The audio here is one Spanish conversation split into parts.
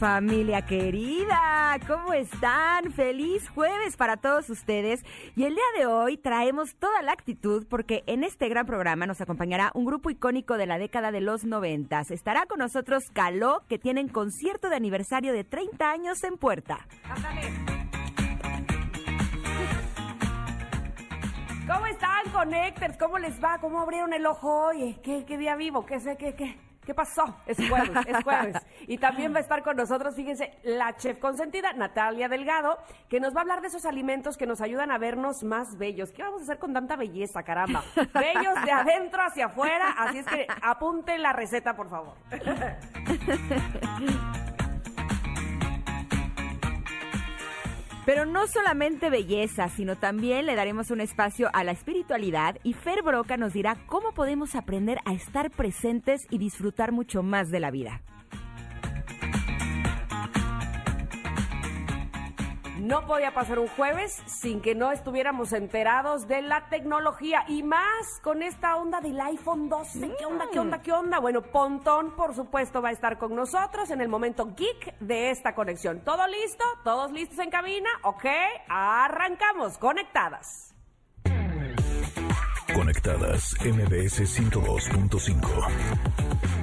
Familia querida, ¿cómo están? Feliz jueves para todos ustedes. Y el día de hoy traemos toda la actitud porque en este gran programa nos acompañará un grupo icónico de la década de los noventas. Estará con nosotros Caló, que tienen concierto de aniversario de 30 años en puerta. ¿Cómo están, Connectors? ¿Cómo les va? ¿Cómo abrieron el ojo hoy? ¿Qué, qué día vivo? ¿Qué sé? ¿Qué, qué? ¿Qué pasó? Es jueves, es jueves. Y también va a estar con nosotros, fíjense, la chef consentida, Natalia Delgado, que nos va a hablar de esos alimentos que nos ayudan a vernos más bellos. ¿Qué vamos a hacer con tanta belleza, caramba? Bellos de adentro hacia afuera, así es que apunte la receta, por favor. Pero no solamente belleza, sino también le daremos un espacio a la espiritualidad y Fer Broca nos dirá cómo podemos aprender a estar presentes y disfrutar mucho más de la vida. No podía pasar un jueves sin que no estuviéramos enterados de la tecnología y más con esta onda del iPhone 12. ¿Qué onda, qué onda, qué onda? Bueno, Pontón, por supuesto, va a estar con nosotros en el momento geek de esta conexión. ¿Todo listo? ¿Todos listos en cabina? Ok, arrancamos, conectadas. Conectadas MBS 102.5.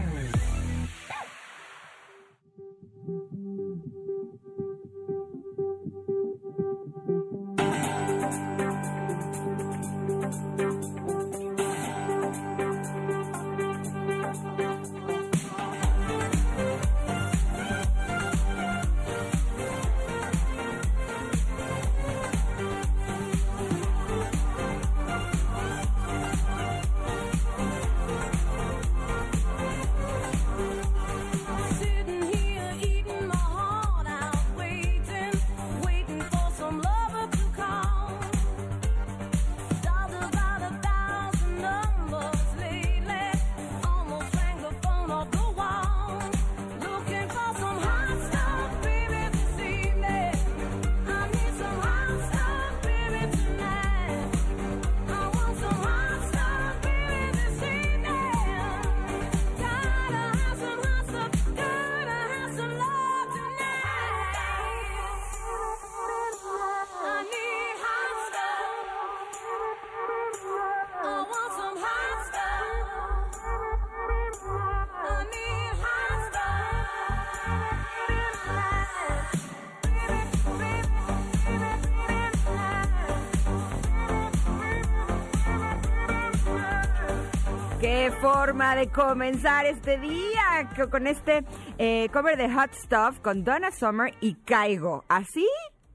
Forma de comenzar este día con este eh, cover de Hot Stuff con Donna Summer y Caigo. ¿Así?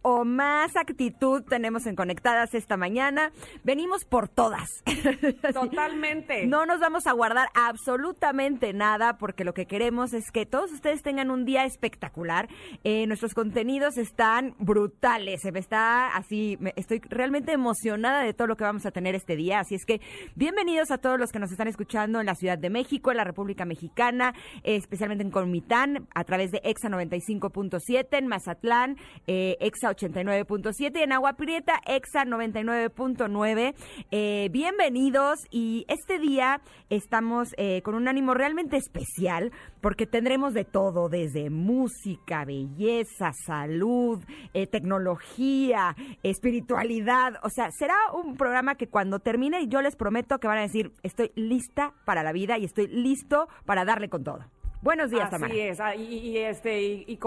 o más actitud tenemos en Conectadas esta mañana. Venimos por todas. Totalmente. no nos vamos a guardar absolutamente nada porque lo que queremos es que todos ustedes tengan un día espectacular. Eh, nuestros contenidos están brutales. Se me está así, estoy realmente emocionada de todo lo que vamos a tener este día. Así es que bienvenidos a todos los que nos están escuchando en la Ciudad de México, en la República Mexicana, especialmente en Colmitán, a través de EXA 95.7, en Mazatlán, eh, EXA 89. 99.7, en Agua Prieta, EXA 99.9. Eh, bienvenidos y este día estamos eh, con un ánimo realmente especial porque tendremos de todo, desde música, belleza, salud, eh, tecnología, espiritualidad. O sea, será un programa que cuando termine yo les prometo que van a decir, estoy lista para la vida y estoy listo para darle con todo. Buenos días, Así Tamara. es, ah, y, este, y,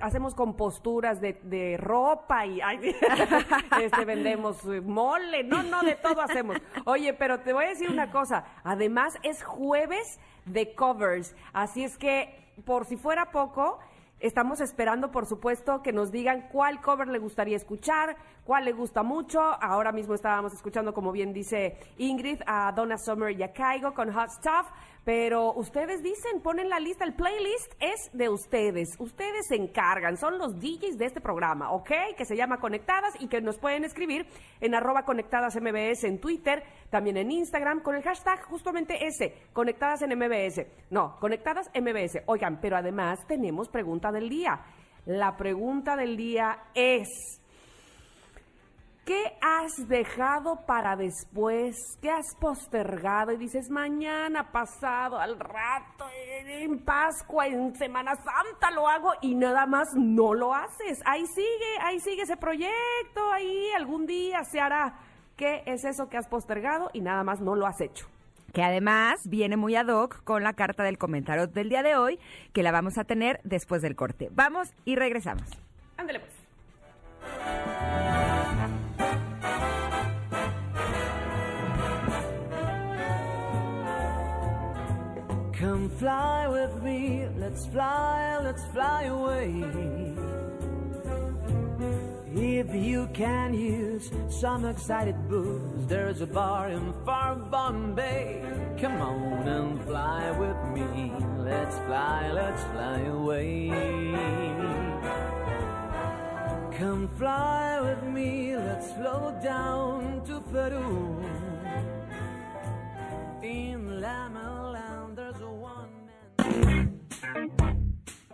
hacemos composturas de, de ropa y este, vendemos mole, no, no, de todo hacemos. Oye, pero te voy a decir una cosa, además es jueves de covers, así es que por si fuera poco, Estamos esperando, por supuesto, que nos digan cuál cover le gustaría escuchar, cuál le gusta mucho. Ahora mismo estábamos escuchando, como bien dice Ingrid, a Donna Summer y a Caigo con Hot Stuff. Pero ustedes dicen, ponen la lista, el playlist es de ustedes. Ustedes se encargan, son los DJs de este programa, ¿ok? Que se llama Conectadas y que nos pueden escribir en arroba conectadas en Twitter, también en Instagram, con el hashtag justamente ese, Conectadas en MBS. No, Conectadas MBS. Oigan, pero además tenemos pregunta del día. La pregunta del día es... ¿Qué has dejado para después? ¿Qué has postergado? Y dices, mañana, pasado, al rato, en Pascua, en Semana Santa lo hago y nada más no lo haces. Ahí sigue, ahí sigue ese proyecto, ahí algún día se hará. ¿Qué es eso que has postergado y nada más no lo has hecho? que además viene muy ad hoc con la carta del comentario del día de hoy, que la vamos a tener después del corte. Vamos y regresamos. Ándale pues. Come fly with me, let's fly, let's fly away. If you can use some excited booze, there's a bar in far Bombay. Come on and fly with me, let's fly, let's fly away. Come fly with me, let's flow down to Peru. In Lama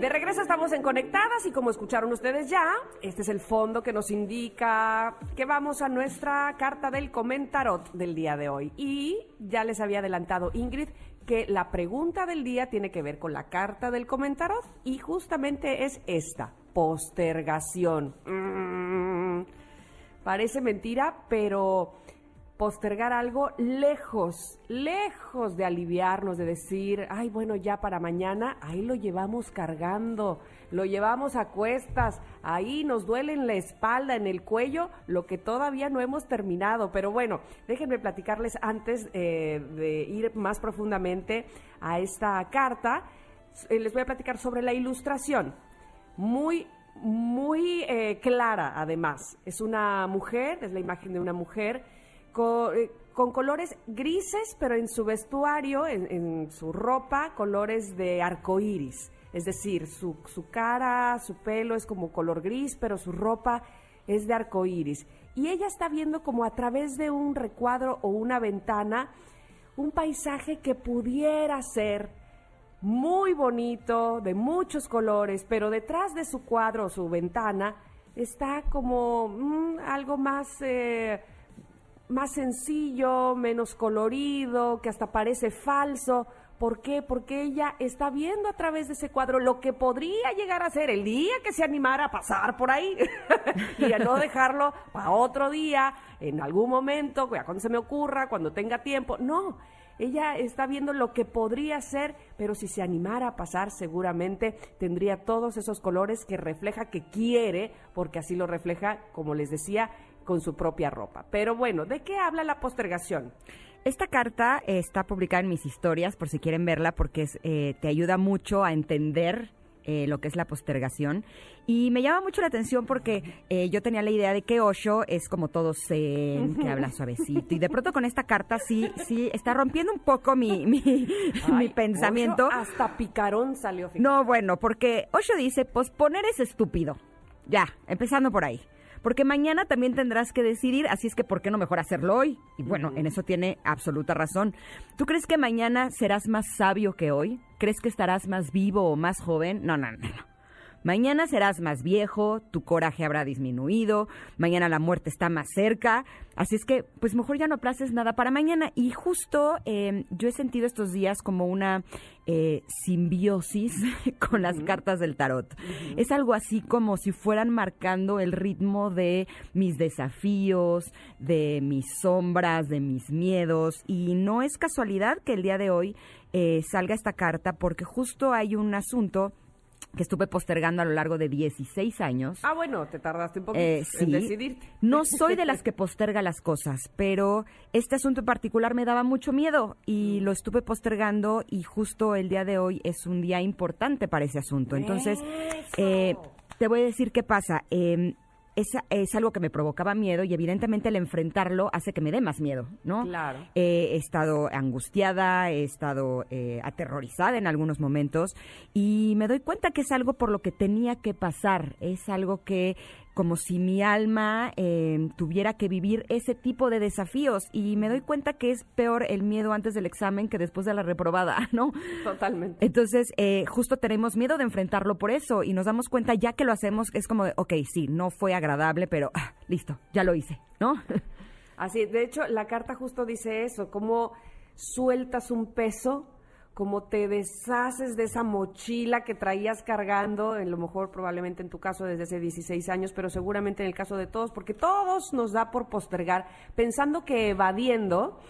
De regreso estamos en Conectadas y como escucharon ustedes ya, este es el fondo que nos indica que vamos a nuestra carta del comentarot del día de hoy. Y ya les había adelantado Ingrid que la pregunta del día tiene que ver con la carta del comentarot y justamente es esta, postergación. Mm, parece mentira, pero postergar algo lejos, lejos de aliviarnos, de decir, ay, bueno, ya para mañana, ahí lo llevamos cargando, lo llevamos a cuestas, ahí nos duele en la espalda, en el cuello, lo que todavía no hemos terminado. Pero bueno, déjenme platicarles antes eh, de ir más profundamente a esta carta, eh, les voy a platicar sobre la ilustración. Muy muy eh, clara además. Es una mujer, es la imagen de una mujer con, eh, con colores grises, pero en su vestuario, en, en su ropa, colores de arco iris. Es decir, su, su cara, su pelo es como color gris, pero su ropa es de arco iris. Y ella está viendo como a través de un recuadro o una ventana un paisaje que pudiera ser muy bonito, de muchos colores, pero detrás de su cuadro o su ventana está como mm, algo más, eh, más sencillo, menos colorido, que hasta parece falso. ¿Por qué? Porque ella está viendo a través de ese cuadro lo que podría llegar a ser el día que se animara a pasar por ahí y a no dejarlo para otro día, en algún momento, cuando se me ocurra, cuando tenga tiempo. No, ella está viendo lo que podría ser, pero si se animara a pasar, seguramente tendría todos esos colores que refleja que quiere, porque así lo refleja, como les decía, con su propia ropa. Pero bueno, ¿de qué habla la postergación? Esta carta eh, está publicada en mis historias, por si quieren verla, porque es, eh, te ayuda mucho a entender eh, lo que es la postergación. Y me llama mucho la atención porque eh, yo tenía la idea de que Osho es como todo zen, que habla suavecito. Y de pronto con esta carta sí, sí, está rompiendo un poco mi, mi, mi pensamiento. Osho hasta picarón salió. fíjate. No, bueno, porque Osho dice, posponer es estúpido. Ya, empezando por ahí. Porque mañana también tendrás que decidir, así es que ¿por qué no mejor hacerlo hoy? Y bueno, en eso tiene absoluta razón. ¿Tú crees que mañana serás más sabio que hoy? ¿Crees que estarás más vivo o más joven? No, no, no, no. Mañana serás más viejo, tu coraje habrá disminuido, mañana la muerte está más cerca, así es que pues mejor ya no aplaces nada para mañana. Y justo eh, yo he sentido estos días como una eh, simbiosis con las cartas del tarot. Es algo así como si fueran marcando el ritmo de mis desafíos, de mis sombras, de mis miedos. Y no es casualidad que el día de hoy eh, salga esta carta porque justo hay un asunto que estuve postergando a lo largo de 16 años. Ah, bueno, te tardaste un poquito Eh, en decidirte. No soy de las que posterga las cosas, pero este asunto en particular me daba mucho miedo y lo estuve postergando y justo el día de hoy es un día importante para ese asunto. Entonces, eh, te voy a decir qué pasa. Eh, es, es algo que me provocaba miedo y evidentemente el enfrentarlo hace que me dé más miedo, ¿no? Claro. Eh, he estado angustiada, he estado eh, aterrorizada en algunos momentos y me doy cuenta que es algo por lo que tenía que pasar, es algo que como si mi alma eh, tuviera que vivir ese tipo de desafíos y me doy cuenta que es peor el miedo antes del examen que después de la reprobada, ¿no? Totalmente. Entonces, eh, justo tenemos miedo de enfrentarlo por eso y nos damos cuenta ya que lo hacemos, es como de, ok, sí, no fue agradable, pero ah, listo, ya lo hice, ¿no? Así, de hecho, la carta justo dice eso, cómo sueltas un peso, cómo te deshaces de esa mochila que traías cargando, en lo mejor probablemente en tu caso desde hace 16 años, pero seguramente en el caso de todos, porque todos nos da por postergar, pensando que evadiendo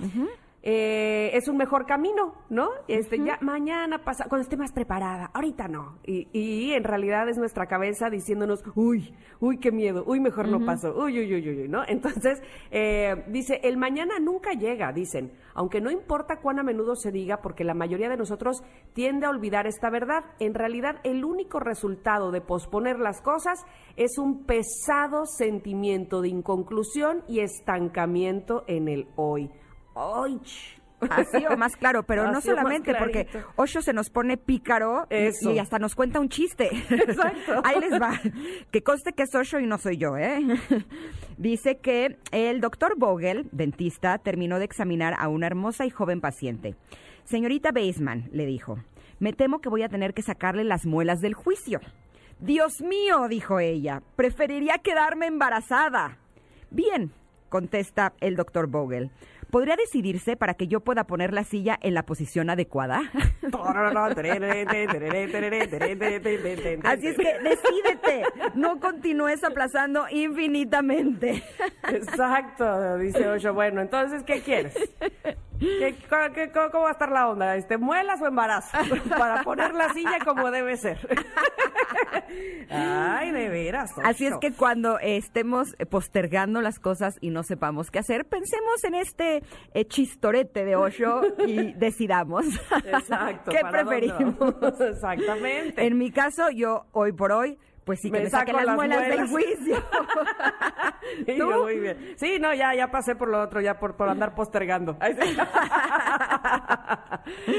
eh, es un mejor camino, ¿no? Este, ya mañana pasa, cuando esté más preparada, ahorita no. Y, y en realidad es nuestra cabeza diciéndonos, uy, uy, qué miedo, uy, mejor no paso, uy, uy, uy, uy, uy", ¿no? Entonces, eh, dice, el mañana nunca llega, dicen, aunque no importa cuán a menudo se diga, porque la mayoría de nosotros tiende a olvidar esta verdad. En realidad, el único resultado de posponer las cosas es un pesado sentimiento de inconclusión y estancamiento en el hoy. ¡Ay! Así o más claro, pero no Así solamente porque. Osho se nos pone pícaro Eso. y hasta nos cuenta un chiste. Exacto. Ahí les va. Que conste que es Osho y no soy yo, ¿eh? Dice que el doctor Vogel, dentista, terminó de examinar a una hermosa y joven paciente. Señorita Baseman, le dijo, me temo que voy a tener que sacarle las muelas del juicio. Dios mío, dijo ella, preferiría quedarme embarazada. Bien, contesta el doctor Vogel. ¿Podría decidirse para que yo pueda poner la silla en la posición adecuada? Así es que decídete, no continúes aplazando infinitamente. Exacto, dice Ocho. Bueno, entonces, ¿qué quieres? ¿Qué- ¿Cómo va a estar la onda? Este, ¿Muelas o embarazo? Para poner la silla como debe ser. Ay, de veras. Así es que cuando estemos postergando las cosas y no sepamos qué hacer, pensemos en este eh, chistorete de Osho y decidamos. Exacto. ¿Qué ¿para dónde preferimos? Exactamente. En mi caso, yo hoy por hoy, pues sí que Me saco las, las muelas, del juicio. Sí, ¿Tú? yo muy bien. Sí, no, ya, ya pasé por lo otro, ya por, por andar postergando.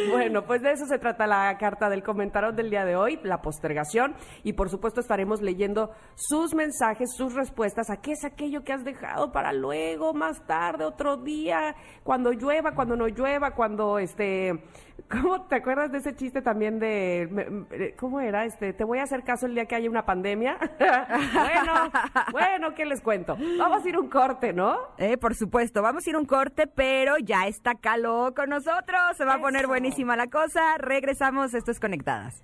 Bueno, pues de eso se trata la carta del comentario del día de hoy, la postergación. Y por supuesto estaremos leyendo sus mensajes, sus respuestas a qué es aquello que has dejado para luego, más tarde, otro día, cuando llueva, cuando no llueva, cuando este. ¿Cómo te acuerdas de ese chiste también de. me- me- ¿Cómo era? Este, te voy a hacer caso el día que haya una pandemia. bueno, bueno, ¿qué les cuento? Vamos a ir un corte, ¿no? Eh, por supuesto, vamos a ir un corte, pero ya está Caló con nosotros. Se va a poner buenísima la cosa. Regresamos, esto es Conectadas.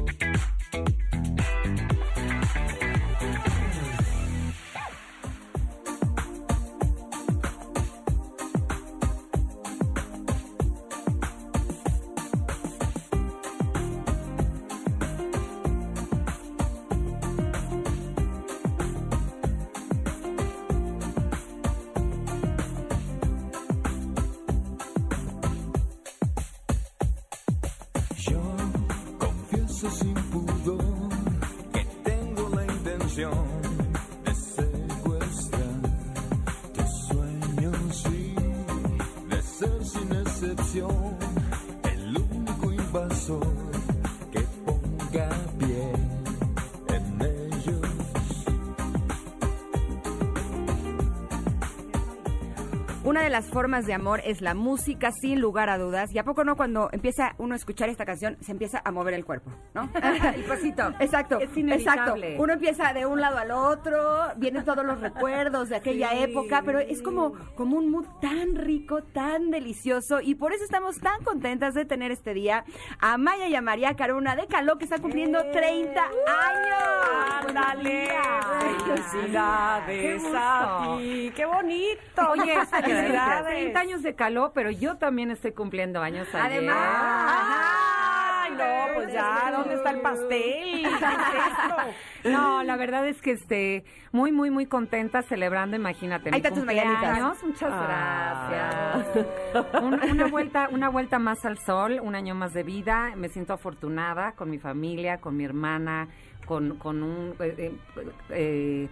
las formas de amor es la música, sin lugar a dudas. ¿Y a poco no cuando empieza uno a escuchar esta canción, se empieza a mover el cuerpo, ¿no? El pasito. Exacto, Es exacto. inevitable. Uno empieza de un lado al otro, vienen todos los recuerdos de aquella Sí. época, pero es como, como un mood tan rico, tan delicioso, y por eso estamos tan contentas de tener este día a Maya y a María Caruna de Caló, que están cumpliendo 30 años. ¡Ándale! Qué ¡Felicidades a ti! ¡Qué bonito! Oye, felicidades. ¡Felicidades! 30 años de caló, pero yo también estoy cumpliendo años ayer. Además. ¡Ay, no! Pues ya, ¿dónde está el pastel? ¿Qué es esto? No, la verdad es que este, muy, muy, muy contenta celebrando, imagínate. Ahí están tus mañanitas. Muchas Ah. gracias. Un- una vuelta, una vuelta más al sol, un año más de vida. Me siento afortunada con mi familia, con mi hermana, con, con un eh, eh, eh,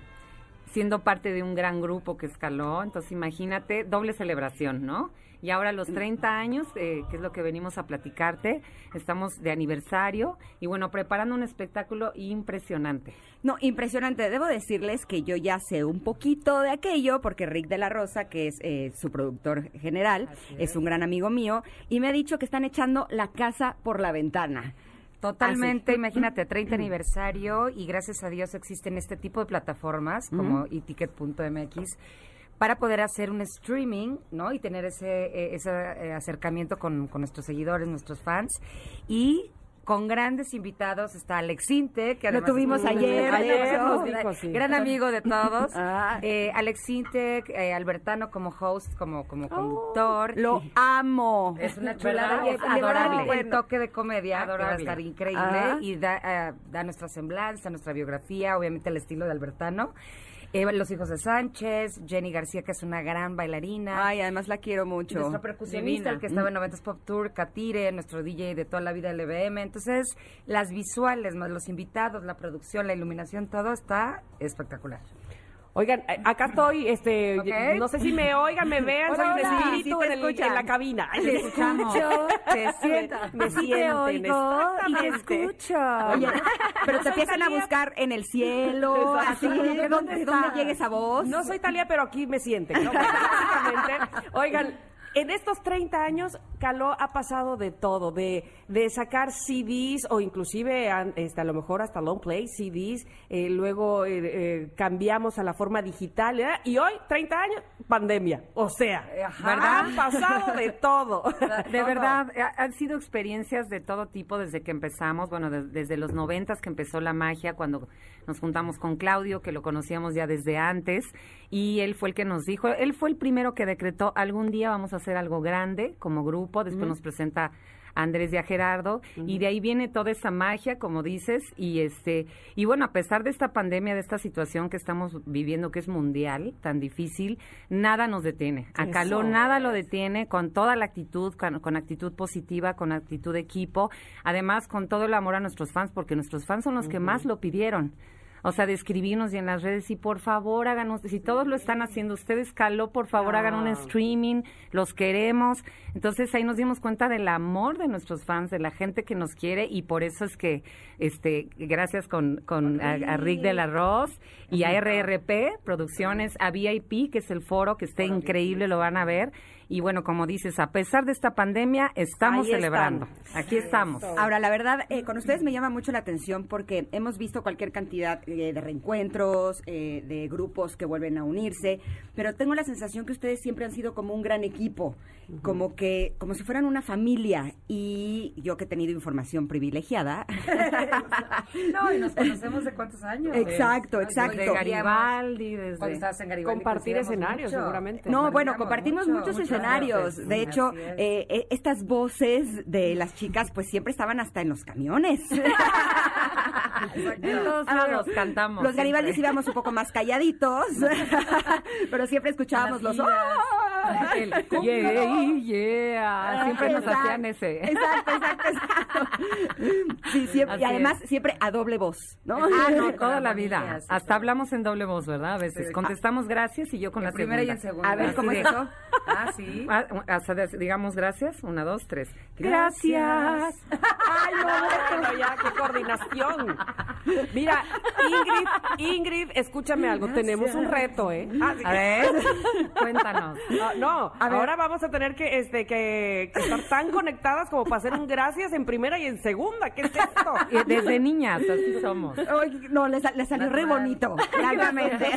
siendo parte de un gran grupo que escaló. Entonces, imagínate, doble celebración, ¿no? Y ahora a los 30 años, eh, que es lo que venimos a platicarte, estamos de aniversario y bueno, preparando un espectáculo impresionante. No, impresionante. Debo decirles que yo ya sé un poquito de aquello, porque Rick de la Rosa, que es eh, su productor general, es un gran amigo mío, y me ha dicho que están echando la casa por la ventana. Totalmente, imagínate, 30 aniversario y gracias a Dios existen este tipo de plataformas como eticket.mx para poder hacer un streaming, ¿no? Y tener ese, eh, ese eh, acercamiento con, con nuestros seguidores, nuestros fans. Y con grandes invitados está Alex Inte, que Lo tuvimos ayer, ayer dijo, sí. gran amigo de todos. Ah. Eh, Alex Inte, eh, Albertano como host, como, como conductor. Lo amo. Es una chulada y es adorable. bueno. El toque de comedia que va a Adorable. estar increíble Ajá. y da, eh, da nuestra semblanza, nuestra biografía, obviamente el estilo de Albertano. Los hijos de Sánchez, Jenny García, que es una gran bailarina. Ay, además la quiero mucho. Nuestro percusionista, Divina. el que estaba en 90s Pop Tour, Katire, nuestro DJ de toda la vida LBM. Entonces, las visuales, más los invitados, la producción, la iluminación, todo está espectacular. Oigan, eh, acá estoy, este, no sé si me oigan, me vean, soy un espíritu sí te en, el- en la cabina. Te escuchamos. te sientan, me sienten, exactamente. Oye, pero te empiezan a buscar en el cielo, así, ¿Dónde ¿de dónde, de dónde llega esa voz? No soy Talía, pero aquí me sienten, ¿no? Oigan, en estos 30 años, Caló ha pasado de todo, de, de sacar CDs o inclusive este, a lo mejor hasta long play CDs, eh, luego eh, eh, cambiamos a la forma digital ¿verdad? y hoy, 30 años, pandemia. O sea, ¿Verdad? han pasado de todo. De verdad, ha- han sido experiencias de todo tipo desde que empezamos, bueno, de- desde los noventas que empezó la magia, cuando nos juntamos con Claudio, que lo conocíamos ya desde antes, y él fue el que nos dijo, él fue el primero que decretó, algún día vamos a hacer algo grande como grupo, después nos presenta Andrés y a Gerardo, y de ahí viene toda esa magia, como dices, y este, y bueno, a pesar de esta pandemia, de esta situación que estamos viviendo, que es mundial, tan difícil, nada nos detiene. A Caló Eso. nada lo detiene, con toda la actitud, con, con actitud positiva, con actitud de equipo, además con todo el amor a nuestros fans, porque nuestros fans son los que más lo pidieron. O sea, de escribirnos y en las redes, y por favor háganos, si todos lo están haciendo, ustedes caló, por favor hagan un streaming, los queremos. Entonces ahí nos dimos cuenta del amor de nuestros fans, de la gente que nos quiere, y por eso es que, este, gracias con, con a, a Rick del Arroz y a RRP Producciones, a VIP, que es el foro, que está increíble, lo van a ver. Y bueno, como dices, a pesar de esta pandemia, estamos Ahí celebrando. estamos. Aquí estamos. Ahora, la verdad, eh, con ustedes me llama mucho la atención porque hemos visto cualquier cantidad eh, de reencuentros, eh, de grupos que vuelven a unirse, pero tengo la sensación que ustedes siempre han sido como un gran equipo, como que, como si fueran una familia. Y yo que he tenido información privilegiada. No, y nos conocemos de cuántos años. Exacto, exacto. Desde Garibaldi, desde... Cuando estabas en Garibaldi, Compartir escenarios, mucho. seguramente. No, bueno, compartimos mucho, muchos De hecho, es. eh, eh, estas voces de las chicas, pues siempre estaban hasta en los camiones. Todos Ah, lados cantamos. Los. Garibaldis íbamos un poco más calladitos, pero siempre escuchábamos los. giras. ¡Ah! El yeah, yeah. Siempre nos Exacto, hacían ese. Exacto, exacto, exacto. Sí, siempre, Así y además es. siempre a doble voz, ¿no? Ah, no, toda la vida. sí, Hasta hablamos en doble voz, ¿verdad? A veces. Contestamos gracias y yo con la primera y en segunda. segunda. A ver, ¿cómo Así es eso? Ah, sí. Ah, hasta digamos gracias. Una, dos, tres. Gracias. Ay, no, bueno, ya, qué coordinación. Mira, Ingrid, Ingrid, escúchame algo, tenemos un reto, ¿eh? Ah, sí. A ver, cuéntanos. Ah, no, A ver. ahora vamos a tener que, este, que, que estar tan conectadas como para hacer un gracias en primera y en segunda. ¿Qué es esto? Y Desde niñas, así somos. Ay, no, le, sal- le salió re bonito, claramente.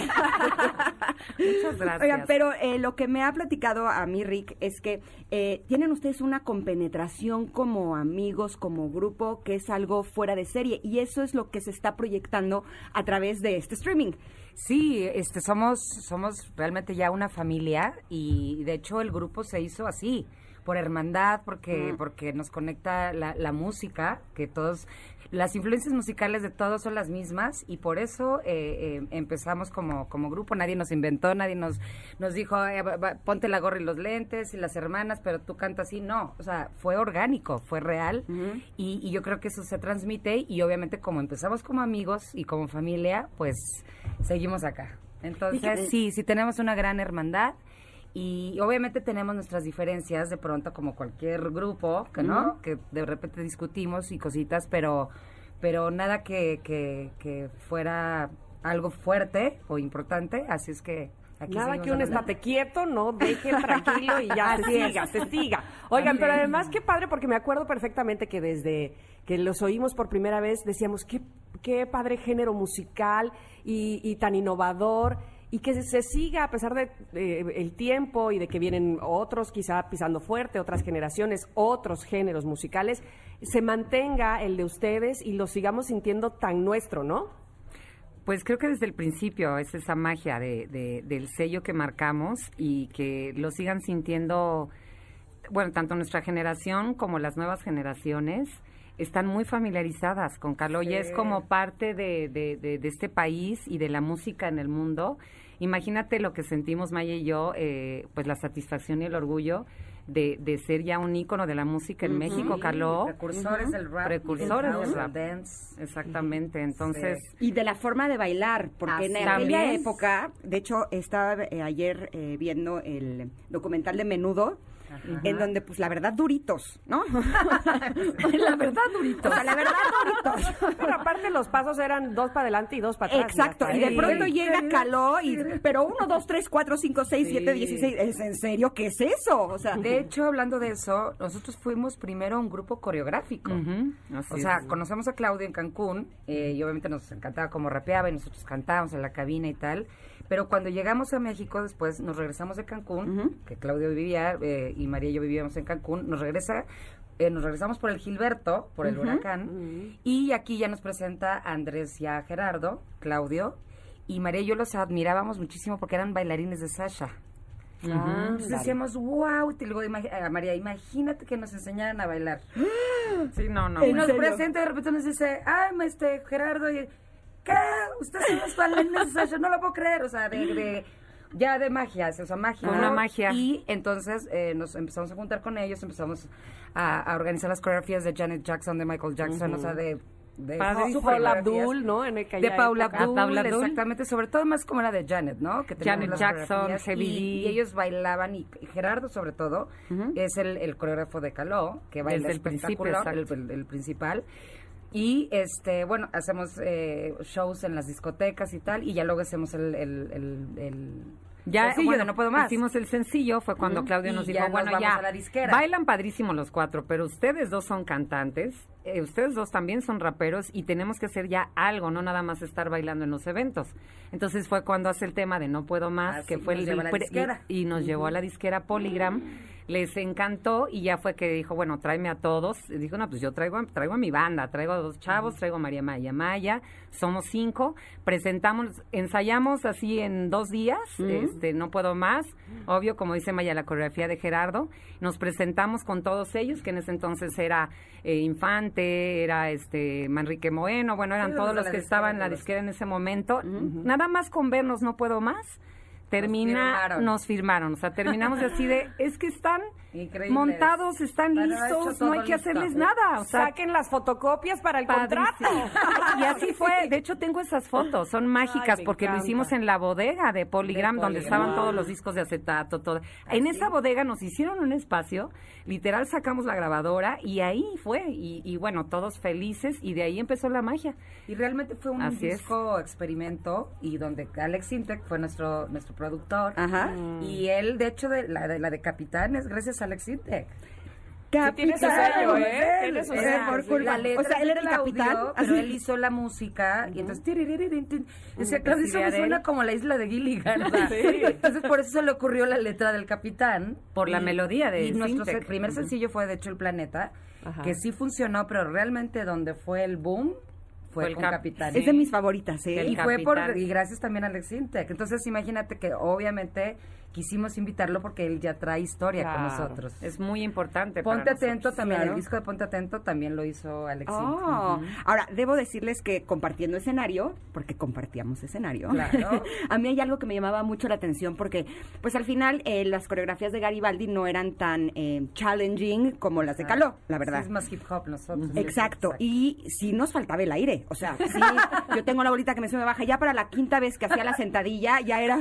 Muchas gracias. Oigan, pero eh, lo que me ha platicado a mí, Rick, es que eh, tienen ustedes una compenetración como amigos, como grupo, que es algo fuera de serie. Y eso es lo que se está proyectando a través de este streaming. Sí, este, somos, somos realmente ya una familia y de hecho el grupo se hizo así, por hermandad, porque, porque nos conecta la, la música, que todos, las influencias musicales de todos son las mismas y por eso eh, eh, empezamos como, como grupo, nadie nos inventó, nadie nos, nos dijo, "Eh, va- va, ponte la gorra y los lentes y las hermanas, pero tú cantas así, no, o sea, fue orgánico, fue real. Y, y yo creo que eso se transmite y obviamente como empezamos como amigos y como familia, pues seguimos acá. Entonces, sí, sí tenemos una gran hermandad y obviamente tenemos nuestras diferencias de pronto como cualquier grupo, que no, que de repente discutimos y cositas, pero pero nada que, que, que fuera algo fuerte o importante, así es que aquí Nada que un adelante. estate quieto, no deje tranquilo y ya se siga, se siga. Oigan, pero además qué padre porque me acuerdo perfectamente que desde que los oímos por primera vez decíamos qué, qué padre género musical y, y tan innovador y que se, siga a pesar de eh, el tiempo y de que vienen otros quizá pisando fuerte, otras generaciones, otros géneros musicales, se mantenga el de ustedes y lo sigamos sintiendo tan nuestro, ¿no? Pues creo que desde el principio es esa magia de, de- del sello que marcamos y que lo sigan sintiendo, bueno, tanto nuestra generación como las nuevas generaciones están muy familiarizadas con Carlo y es como parte de, de- de- de este país y de la música en el mundo. Imagínate lo que sentimos Maya y yo, eh, pues la satisfacción y el orgullo de, de ser ya un ícono de la música en México, Carlo. Precursores del rap, Precursores del rap. dance. Exactamente, entonces... Y de la forma de bailar, porque en Así aquella es. época, de hecho, estaba eh, ayer eh, viendo el documental de Menudo, en donde, pues, la verdad, duritos, ¿no? la verdad, duritos. O sea, la verdad, duritos. Pero aparte los pasos eran dos para adelante y dos para atrás. Exacto, y de pronto Sí. llega Caló, y, pero uno, dos, tres, cuatro, cinco, seis, siete, dieciséis, ¿es en serio? ¿Qué es eso? O sea, De hecho, hablando de eso, nosotros fuimos primero un grupo coreográfico. Así O es. sea, conocemos a Claudio en Cancún eh, y obviamente nos encantaba cómo rapeaba y nosotros cantábamos en la cabina y tal. Pero cuando llegamos a México, después nos regresamos de Cancún, que Claudio vivía eh, y María y yo vivíamos en Cancún, nos regresa, eh, nos regresamos por el Gilberto, por el huracán, y aquí ya nos presenta Andrés y a Gerardo, Claudio, y María y yo los admirábamos muchísimo porque eran bailarines de Sasha. Entonces decíamos, wow, y luego a María, imagínate que nos enseñaran a bailar. Sí, no, no. Y nos serio? presenta y de repente nos dice, ay, ma, este, Gerardo, y, ¿qué? Ustedes son los Sasha, no lo puedo creer, o sea, de, de- ya de magia, o sea, magia. Una magia. Y entonces eh, nos empezamos a juntar con ellos, empezamos a, a organizar las coreografías de Janet Jackson, de Michael Jackson, o sea, de... de Paula. Abdul, ¿no? En De Paula. Abdul, Paula Abdul. exactamente, sobre todo más como era de Janet, ¿no? Que Janet las Jackson, y, y ellos bailaban y Gerardo sobre todo es el, el coreógrafo de Caló, que baila Desde el espectacular, el- el principal. Y este, bueno, hacemos eh, shows en las discotecas y tal, y ya luego hacemos el, el, el, el Ya, sencillo bueno, no puedo más. hicimos el sencillo, fue cuando. Claudio Y nos dijo, bueno, ya, a la disquera. bailan padrísimo los cuatro, pero ustedes dos son cantantes, eh, ustedes dos también son raperos y tenemos que hacer ya algo, no nada más estar bailando en los eventos. Entonces fue cuando hace el tema de No Puedo Más, Así que fue el disquera. y nos llevó a la disquera Polygram. Les encantó y ya fue que dijo, bueno, tráeme a todos. Y dijo, no, pues yo traigo, a- traigo a mi banda, traigo a dos chavos, traigo a María Maya Maya, somos cinco, presentamos, ensayamos así en dos días, este, no puedo más, obvio, como dice Maya, la coreografía de Gerardo, nos presentamos con todos ellos, que en ese entonces era eh, Infante, era este Manrique Moeno, bueno, eran todos los que estaban en la disquera en ese momento, nada más con vernos no puedo más termina, firmaron. nos firmaron. O sea, terminamos así de, es que están Increíbles. montados, están listos, no hay que listo. hacerles nada. O sea, Saquen las fotocopias para el contrato. Y así fue. De hecho, tengo esas fotos. Son mágicas porque lo hicimos en la bodega de Polygram, De donde estaban todos los discos de acetato. Todo. En esa bodega nos hicieron un espacio. Literal, sacamos la grabadora y ahí fue. Y, y bueno, todos felices. Y de ahí empezó la magia. Y realmente fue un Así es. disco experimento y donde Alex Intec fue nuestro nuestro productor. Ajá. Y él, de hecho, de la de, la de Capitán es gracias a Alex Intec. tiene su sello, ¿eh? Tiene su O sello. sea, por culpa- la letra o sea, él es era el Claudio, capitán, pero él hizo la música y entonces Ujú, Claudio, pues, eso me suena él. como la isla de Gilligan. o sea, Entonces por eso se le ocurrió la letra del capitán. Por la melodía de Y nuestro se- primer sencillo fue de hecho El Planeta, Ajá. que sí funcionó, pero realmente donde fue el boom fue, Fue el con cap- Capitán. Es de mis favoritas, ¿eh? El y fue por y gracias también a Alex Intec. Entonces imagínate que obviamente quisimos invitarlo porque él ya trae historia con nosotros. Es muy importante. para Ponte nosotros. atento también, claro. el disco de Ponte atento también lo hizo Alex. Oh, ahora debo decirles que compartiendo escenario, porque compartíamos escenario, Claro. a mí hay algo que me llamaba mucho la atención porque, pues al final eh, las coreografías de Garibaldi no eran tan eh, challenging como las de Caló, la verdad. Sí, es más hip hop nosotros. Exacto, y sí nos faltaba el aire, o sea, sí, yo tengo la bolita que me sube baja, ya para la quinta vez que hacía la sentadilla, ya era,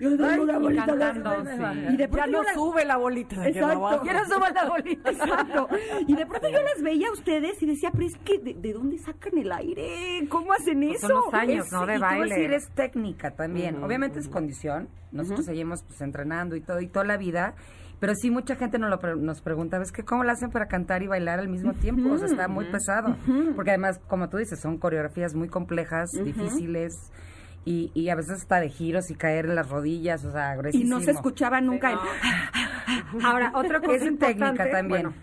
yo tengo una bolita sí. y de Ya pronto no yo la- sube la bolita de Exacto. Ya no suba la bolita. Exacto. Y de pronto yo las veía a ustedes y decía, pero es que, ¿de, de dónde sacan el aire? ¿Cómo hacen Pues eso? son los años, Es- ¿no? De y baile. decir, es técnica también. Obviamente es condición. Nosotros seguimos pues entrenando y todo y toda la vida. Pero sí, mucha gente nos, lo pre- nos pregunta, ¿ves que cómo lo hacen para cantar y bailar al mismo tiempo? O sea, está muy pesado. Porque además, como tú dices, son coreografías muy complejas, difíciles. Y, y a veces hasta de giros y caer en las rodillas, o sea, Y gruesísimo. no se escuchaba nunca el... Ahora, otra cosa Es en técnica importante, también. bueno,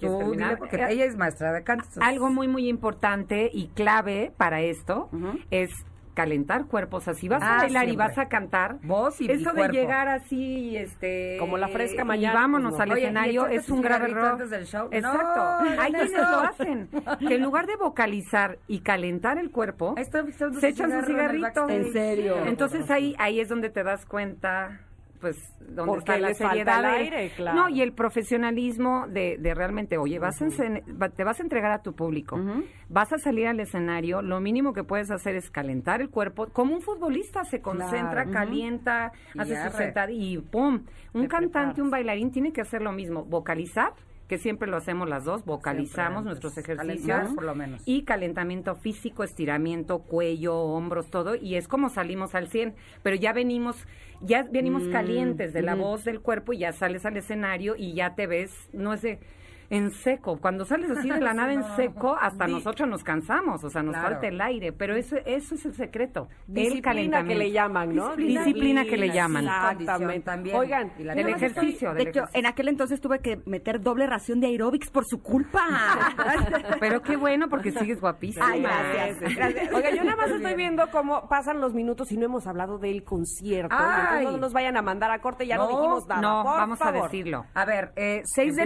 Tú dile, porque Eh, ella es maestra de canto. Algo muy, muy importante y clave para esto es calentar cuerpos. O sea, si vas a Ah, bailar y vas a cantar, Voz y- y eso de llegar así, este... Como la fresca y mañana, vámonos pues, no. al Oye, ¿y escenario, es un grave error. antes del show? Exacto. No, Hay no, quienes no. lo hacen. Que en lugar de vocalizar y calentar el cuerpo, se echan su cigarrito. ¿En serio? Entonces ahí, ahí es donde te das cuenta pues donde Porque está la seriedad del- aire, claro. no y el profesionalismo de, de realmente oye vas a te vas a entregar a tu público vas a salir al escenario lo mínimo que puedes hacer es calentar el cuerpo como un futbolista se concentra Claro. calienta hace su sentada y pum un Te cantante preparas. un bailarín tiene que hacer lo mismo vocalizar que siempre lo hacemos las dos, vocalizamos nuestros ejercicios calentar, por lo menos. y calentamiento físico, estiramiento, cuello, hombros, todo, y es como salimos al 100, pero ya venimos, ya venimos Mm, calientes de la voz del cuerpo y ya sales al escenario y ya te ves, no es de en seco, cuando sales así de la nada en seco, hasta Di- nosotros nos cansamos, o sea, nos Claro. falta el aire, pero eso, eso es el secreto, el Disciplina que calentamiento. le llaman, ¿no? Disciplina que le llaman. Exactamente. También. Oigan, Y la estoy- ejercicio, De hecho, ejercicio. en aquel entonces tuve que meter doble ración de aeróbics por su culpa. Pero qué bueno porque sigues guapísima. Ay, gracias. gracias. Oiga, yo nada más estoy viendo cómo pasan los minutos y no hemos hablado del concierto. Ay. No nos vayan a mandar a corte, ya no, No, dijimos nada. No, por vamos a decirlo. A ver, eh, 6 de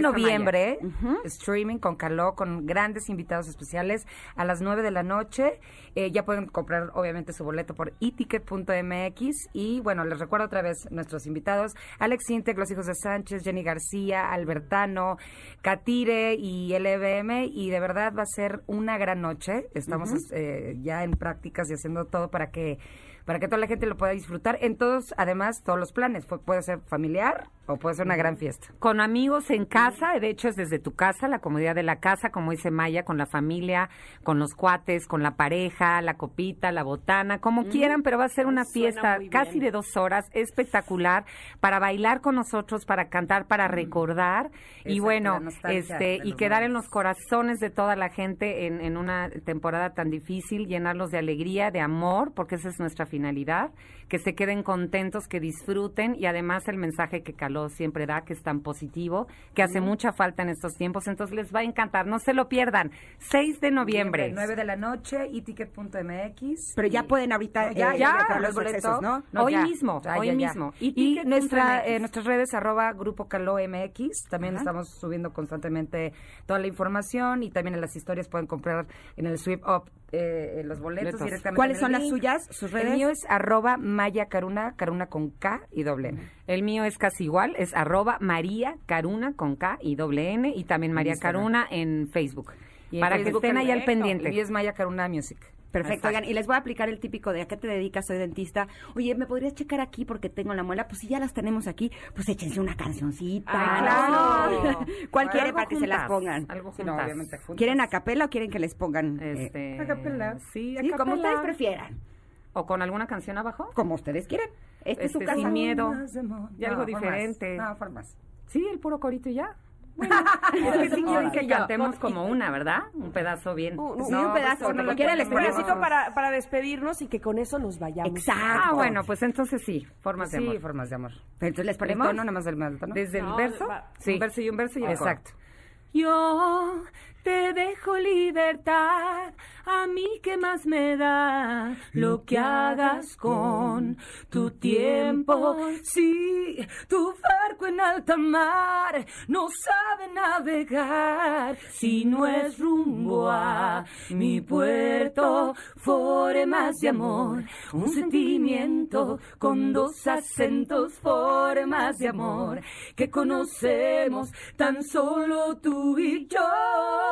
Empieza streaming con Caló, con grandes invitados especiales a las 9 de la noche. Eh, ya pueden comprar, obviamente, su boleto por eticket.mx. Y bueno, les recuerdo otra vez nuestros invitados: Alex Intec, Los Hijos de Sánchez, Jenny García, Albertano, Catire y LBM. Y de verdad va a ser una gran noche. Estamos eh, ya en prácticas y haciendo todo para que para que toda la gente lo pueda disfrutar en todos, además, todos los planes. Puede ser familiar o puede ser una gran fiesta. con amigos en casa, de hecho es desde tu casa, la comodidad de la casa, como dice Maya, con la familia, con los cuates, con la pareja, la copita, la botana, como quieran, pero va a ser una Suena fiesta casi de dos horas, espectacular, para bailar con nosotros, para cantar, para recordar. Y bueno, este y quedar en los corazones de toda la gente en, en una temporada tan difícil, llenarlos de alegría, de amor, porque esa es nuestra finalidad, que se queden contentos, que disfruten y además el mensaje que Caló siempre da, que es tan positivo, que hace mucha falta en estos tiempos, entonces les va a encantar, no se lo pierdan, 6 de noviembre. 9 de la noche, eticket.mx. Pero ya Y- pueden ahorita No, ya, eh, ya, comprar los los boletos, accesos, ¿no? Hoy ya. mismo, Ya, hoy ya, ya. mismo. Y, Ticket.mx. nuestra, eh, nuestras redes, arroba Grupo Caló MX, también Ajá. estamos subiendo constantemente toda la información y también en las historias pueden comprar en el Sweep Up eh, los boletos directamente. ¿Cuáles son las suyas, sus redes? El mío es arroba Maya Caruna, Caruna con K y doble N. El mío es casi igual, es arroba María Caruna con K y doble N y también María. Caruna en Facebook. Y para que estén ahí al pendiente. mío es Maya Caruna Music. Perfecto, oigan, y les voy a aplicar el típico de a qué te dedicas, soy dentista. Oye, ¿me podrías checar aquí porque tengo la muela? Pues si ya las tenemos aquí, pues échense una cancioncita. Ay, ¿no? claro. ¿Cuál quiere para que se las juntas, pongan? Algo Sí, no, juntas. obviamente juntas. ¿Quieren a capela o quieren que les pongan? eh, Este, a capela. Sí, a sí, como ustedes prefieran. ¿O con alguna canción abajo? Como ustedes quieran. Este, es su Este, casa. sin miedo. Y algo formas. diferente. No, formas. Sí, el puro corito y ya. Bueno, es que sí quieren que cantemos como una, ¿verdad? Un pedazo bien. Uh, no, Sí, un pedazo. pues, lo pedacito para, para despedirnos y que con eso nos vayamos. Exacto. Ah, bueno, pues entonces sí, formas de Sí, amor. formas de amor. Pero entonces les ¿El ponemos. tono, nada más del? Desde el No, verso, va- sí. Un verso y un verso y el. Exacto. Yo te dejo libertad, a mí que más me da lo que hagas con tu tiempo. Sí, tu barco en alta mar no sabe navegar si no es rumbo a mi puerto. Formas de amor, un sentimiento con dos acentos, formas de amor que conocemos tan solo tú y yo.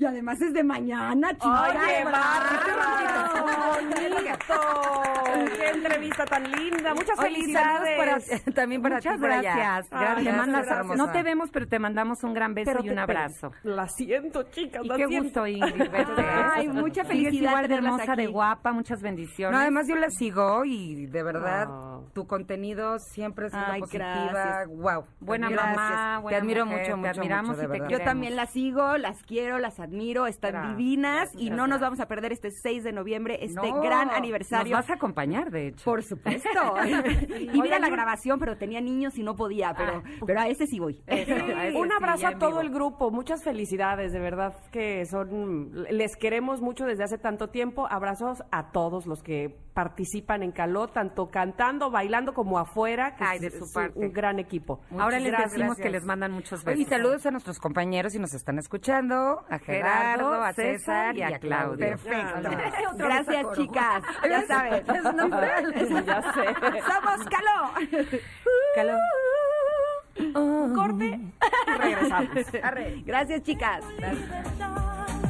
Y además es de mañana, chicas. ¡Oye, bonito! ¡Qué entrevista tan linda! Muchas Oye, felicidades. para- también para Muchas ti allá. gracias. Ay, gracias. Te mandas- gracias, hermosa. no te vemos, pero te mandamos un gran beso Pero y te- un abrazo. La siento, chicas. Y la qué siento. gusto, Ingrid, verte. Ay, mucha felicidad igual de hermosa, aquí. de guapa, muchas bendiciones. No, además yo la sigo y de verdad tu contenido siempre es Ay, positiva. gracias. Wow. Buena Gracias. mamá, Te buena admiro mujer, mucho, te mucho, admiramos mucho, de y te. Yo también las sigo, las quiero, las admiro, están Gracias, divinas y gracias, no nos vamos a perder este 6 de noviembre, este No, gran Nos aniversario. vas a acompañar, de hecho. Por supuesto. Iba a ir a la grabación, pero tenía niños y no podía, pero, pero a ese sí voy. Eso, a ese Un abrazo a todo el grupo, muchas felicidades, de verdad que son, les queremos mucho desde hace tanto tiempo. Abrazos a todos los que participan en Caló, tanto cantando, bailando como afuera, que Ay, es, su parte. un gran equipo. Ahora les decimos que les mandan muchos besos. Y saludos a nuestros compañeros si nos están escuchando, a Gerardo, a César y a Claudio. Perfecto. Gracias, chicas. Ya saben. ya sé. Somos Caló. Calor. Corte y regresamos. Gracias, chicas. A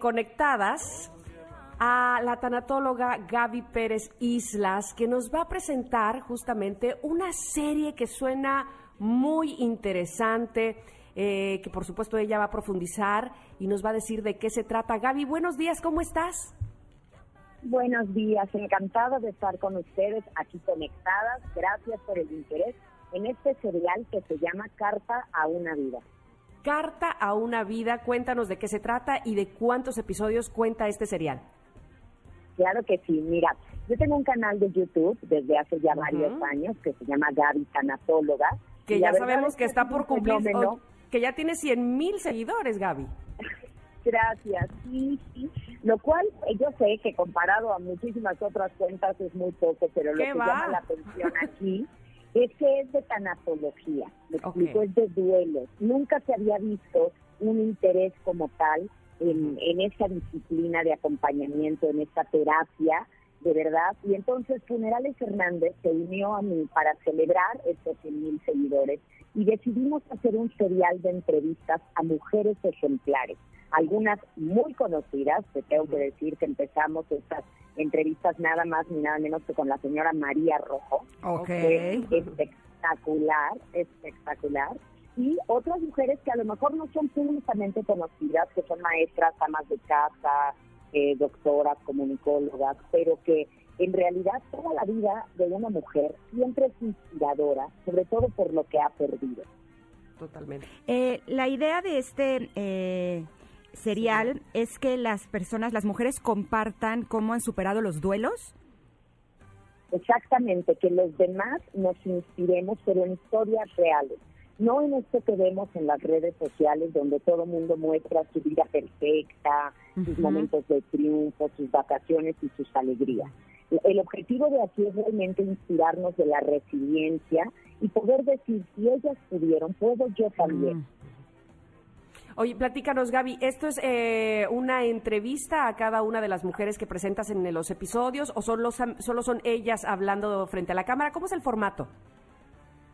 Conectadas a la tanatóloga Gaby Pérez Islas, que nos va a presentar justamente una serie que suena muy interesante, eh, que por supuesto ella va a profundizar y nos va a decir de qué se trata. Gaby, buenos días, ¿cómo estás? Buenos días, encantada de estar con ustedes aquí conectadas. Gracias por el interés en este serial que se llama Carta a una vida. Carta a una vida, cuéntanos de qué se trata y de cuántos episodios cuenta este serial. Claro que sí, mira, yo tengo un canal de YouTube desde hace ya varios años que se llama Gaby Tanatóloga Que ya sabemos es que es está por cumplir, o- que ya tiene 100 mil seguidores, Gaby. Gracias, sí, sí. Lo cual eh, yo sé que comparado a muchísimas otras cuentas es muy poco, pero lo ¿Qué que va? llama la atención aquí es que es de tanatología, me explico, es de duelo. Nunca se había visto un interés como tal en, en esta disciplina de acompañamiento, en esta terapia, de verdad. Y entonces Funerales Hernández se unió a mí para celebrar estos 100 mil seguidores y decidimos hacer un serial de entrevistas a mujeres ejemplares algunas muy conocidas, te tengo que decir que empezamos estas entrevistas nada más ni nada menos que con la señora María Rojo, Ok. que es espectacular, espectacular, y otras mujeres que a lo mejor no son públicamente conocidas, que son maestras, amas de casa, eh, doctoras, comunicólogas, pero que en realidad toda la vida de una mujer siempre es inspiradora, sobre todo por lo que ha perdido. Totalmente. Eh, la idea de este eh, serial es que las personas, las mujeres compartan cómo han superado los duelos. Exactamente, que los demás nos inspiremos, pero en historias reales. No en esto que vemos en las redes sociales, donde todo mundo muestra su vida perfecta, sus momentos de triunfo, sus vacaciones y sus alegrías. El objetivo de aquí es realmente inspirarnos de la resiliencia y poder decir, si ellas pudieron, puedo yo también. Oye, platícanos, Gaby, ¿esto es eh, una entrevista a cada una de las mujeres que presentas en los episodios o solo, son- solo son ellas hablando frente a la cámara? ¿Cómo es el formato?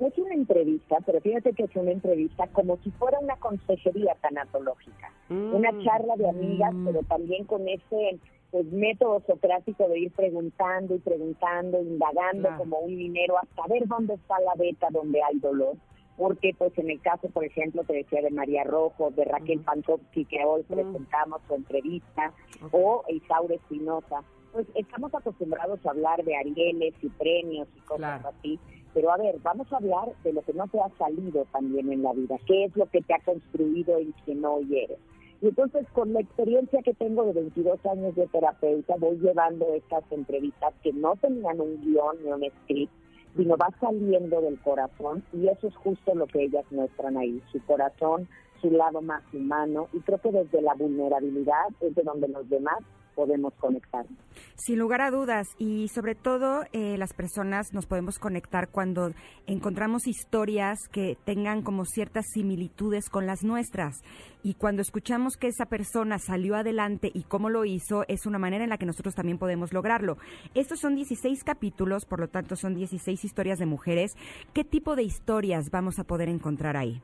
Es una entrevista, pero fíjate que es una entrevista como si fuera una consejería tanatológica. Mm. Una charla de amigas, Mm. pero también con ese pues, método socrático de ir preguntando y preguntando, indagando Claro. como un minero hasta ver dónde está la beta donde hay dolor. Porque, pues, en el caso, por ejemplo, te decía de María Rojo, de Raquel Pankowski, que hoy presentamos su entrevista, o Isaura Espinosa, pues estamos acostumbrados a hablar de Arieles y premios y cosas Claro. así, pero a ver, vamos a hablar de lo que no te ha salido también en la vida, qué es lo que te ha construido en quien hoy eres. Y entonces, con la experiencia que tengo de 22 años de terapeuta, voy llevando estas entrevistas que no tenían un guion ni un script, sino va saliendo del corazón y eso es justo lo que ellas muestran ahí, su corazón, su lado más humano y creo que desde la vulnerabilidad es de donde los demás podemos conectar. Sin lugar a dudas y sobre todo eh, las personas nos podemos conectar cuando encontramos historias que tengan como ciertas similitudes con las nuestras y cuando escuchamos que esa persona salió adelante y cómo lo hizo es una manera en la que nosotros también podemos lograrlo. Estos son 16 capítulos, por lo tanto son 16 historias de mujeres. ¿Qué tipo de historias vamos a poder encontrar ahí?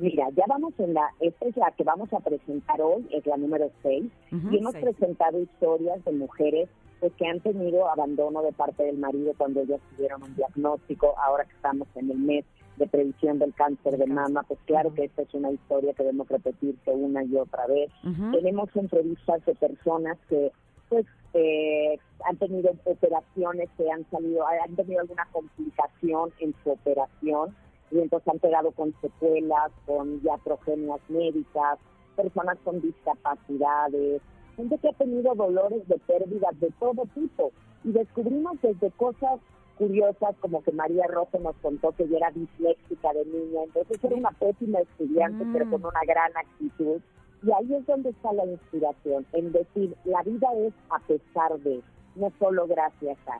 Mira, ya vamos en la, esta es la que vamos a presentar hoy, es la número 6, Ujú. y hemos seis. presentado historias de mujeres pues que han tenido abandono de parte del marido cuando ellas tuvieron un diagnóstico, ahora que estamos en el mes de previsión del cáncer de mama, pues claro que esta es una historia que debemos repetirse una y otra vez. Tenemos entrevistas de personas que pues eh, han tenido operaciones que han salido, han tenido alguna complicación en su operación y entonces han quedado con secuelas, con iatrogenias médicas, personas con discapacidades, gente que ha tenido dolores de pérdidas de todo tipo. Y descubrimos desde cosas curiosas como que María Rojo nos contó que ella era disléxica de niña, entonces era una pésima estudiante, Mm. pero con una gran actitud. Y ahí es donde está la inspiración, en decir, la vida es a pesar de, no solo gracias a.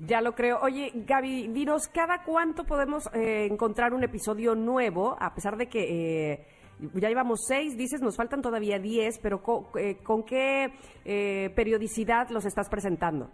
Ya lo creo. Oye, Gaby, dinos, ¿cada cuánto podemos eh, encontrar un episodio nuevo? A pesar de que eh, ya llevamos seis, dices, nos faltan todavía diez, pero co- eh, ¿con, qué eh, periodicidad los estás presentando?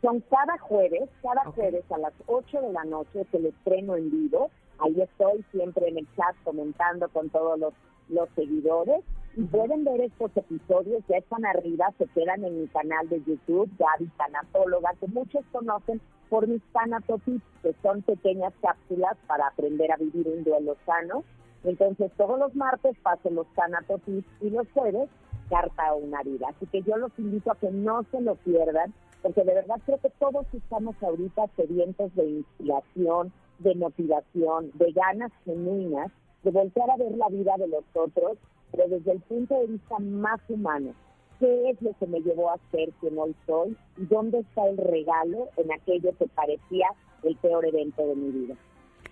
Son cada jueves, cada jueves a las 8 de la noche es el estreno en vivo. Ahí estoy siempre en el chat comentando con todos los, los seguidores. Pueden ver estos episodios, ya están arriba, se quedan en mi canal de YouTube, Gaby Tanatóloga, que muchos conocen por mis tanatotips, que son pequeñas cápsulas para aprender a vivir un duelo sano. Entonces, todos los martes paso los tanatotips y los jueves carta a una vida. Así que yo los invito a que no se lo pierdan, porque de verdad creo que todos estamos ahorita sedientos de inspiración, de motivación, de ganas genuinas, de voltear a ver la vida de los otros, pero desde el punto de vista más humano. ¿Qué es lo que me llevó a ser quien hoy soy? ¿Y dónde está el regalo en aquello que parecía el peor evento de mi vida?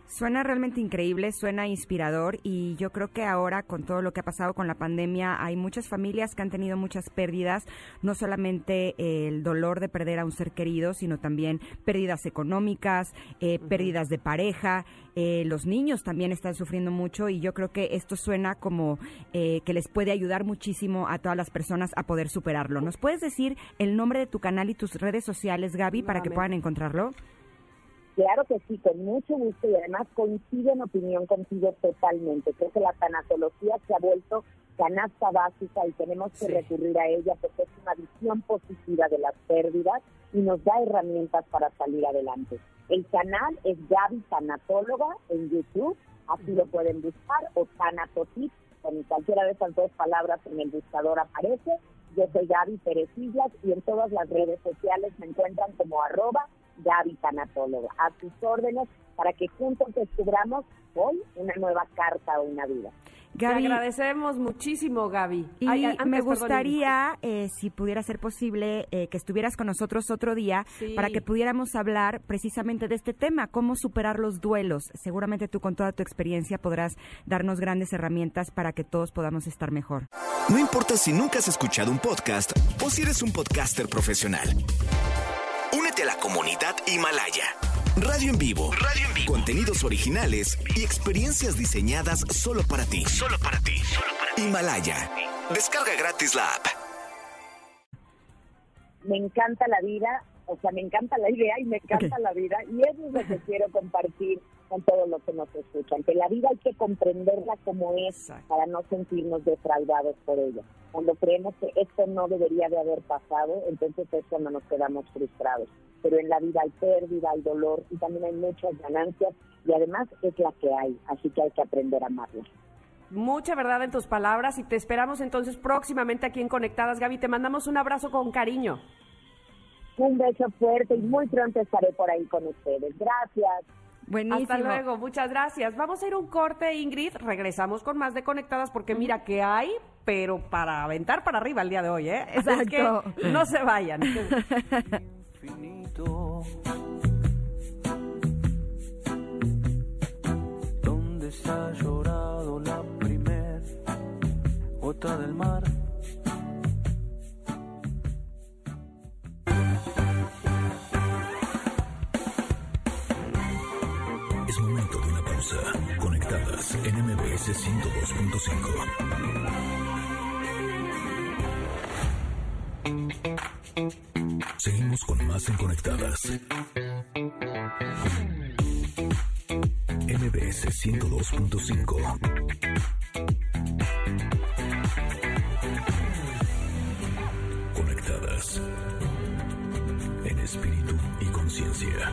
Suena realmente increíble, suena inspirador y yo creo que ahora con todo lo que ha pasado con la pandemia hay muchas familias que han tenido muchas pérdidas, no solamente eh, el dolor de perder a un ser querido, sino también pérdidas económicas, eh, pérdidas de pareja, eh, los niños también están sufriendo mucho y yo creo que esto suena como eh, que les puede ayudar muchísimo a todas las personas a poder superarlo. ¿Nos puedes decir el nombre de tu canal y tus redes sociales, Gaby, para que puedan encontrarlo? Claro que sí, con mucho gusto y además coincido en opinión contigo totalmente. Creo que la tanatología se ha vuelto canasta básica y tenemos que Sí. recurrir a ella porque es una visión positiva de las pérdidas y nos da herramientas para salir adelante. El canal es Gaby Tanatóloga en YouTube, así lo pueden buscar, o Tanatotip, con cualquiera de esas dos palabras en el buscador aparece. Yo soy Gaby Pérez Islas y en todas las redes sociales me encuentran como arroba Gaby Tanatóloga. A tus órdenes para que juntos descubramos hoy una nueva carta o una vida. Te Gaby, agradecemos muchísimo, Gaby. Y Ay, antes, me gustaría, eh, si pudiera ser posible, eh, que estuvieras con nosotros otro día Sí. para que pudiéramos hablar precisamente de este tema, cómo superar los duelos. Seguramente tú con toda tu experiencia podrás darnos grandes herramientas para que todos podamos estar mejor. No importa si nunca has escuchado un podcast o si eres un podcaster profesional. La comunidad Himalaya. Radio en vivo. Radio en vivo. Contenidos originales y experiencias diseñadas solo para ti. Solo para ti. Himalaya. Descarga gratis la app. Me encanta la vida, o sea, me encanta la idea y me encanta la vida y eso es lo que quiero compartir con todos los que nos escuchan, que la vida hay que comprenderla como es Exacto. para no sentirnos defraudados por ella. Cuando creemos que esto no debería de haber pasado, entonces es cuando nos quedamos frustrados. Pero en la vida hay pérdida, hay dolor y también hay muchas ganancias y además es la que hay, así que hay que aprender a amarla. Mucha verdad en tus palabras y te esperamos entonces próximamente aquí en Conectadas, Gaby. Te mandamos un abrazo con cariño. Un beso fuerte y muy pronto estaré por ahí con ustedes. Gracias. Buenísimo. Hasta luego, muchas gracias. Vamos a ir a un corte, Ingrid. Regresamos con más de Conectadas porque mira que hay, pero para aventar para arriba el día de hoy, ¿eh? Así es Exacto. que no se vayan. infinito. Donde se ha llorado la primer gota del mar. Conectadas en MBS 102.5. Seguimos con más en Conectadas. MBS 102.5. Conectadas en espíritu y conciencia.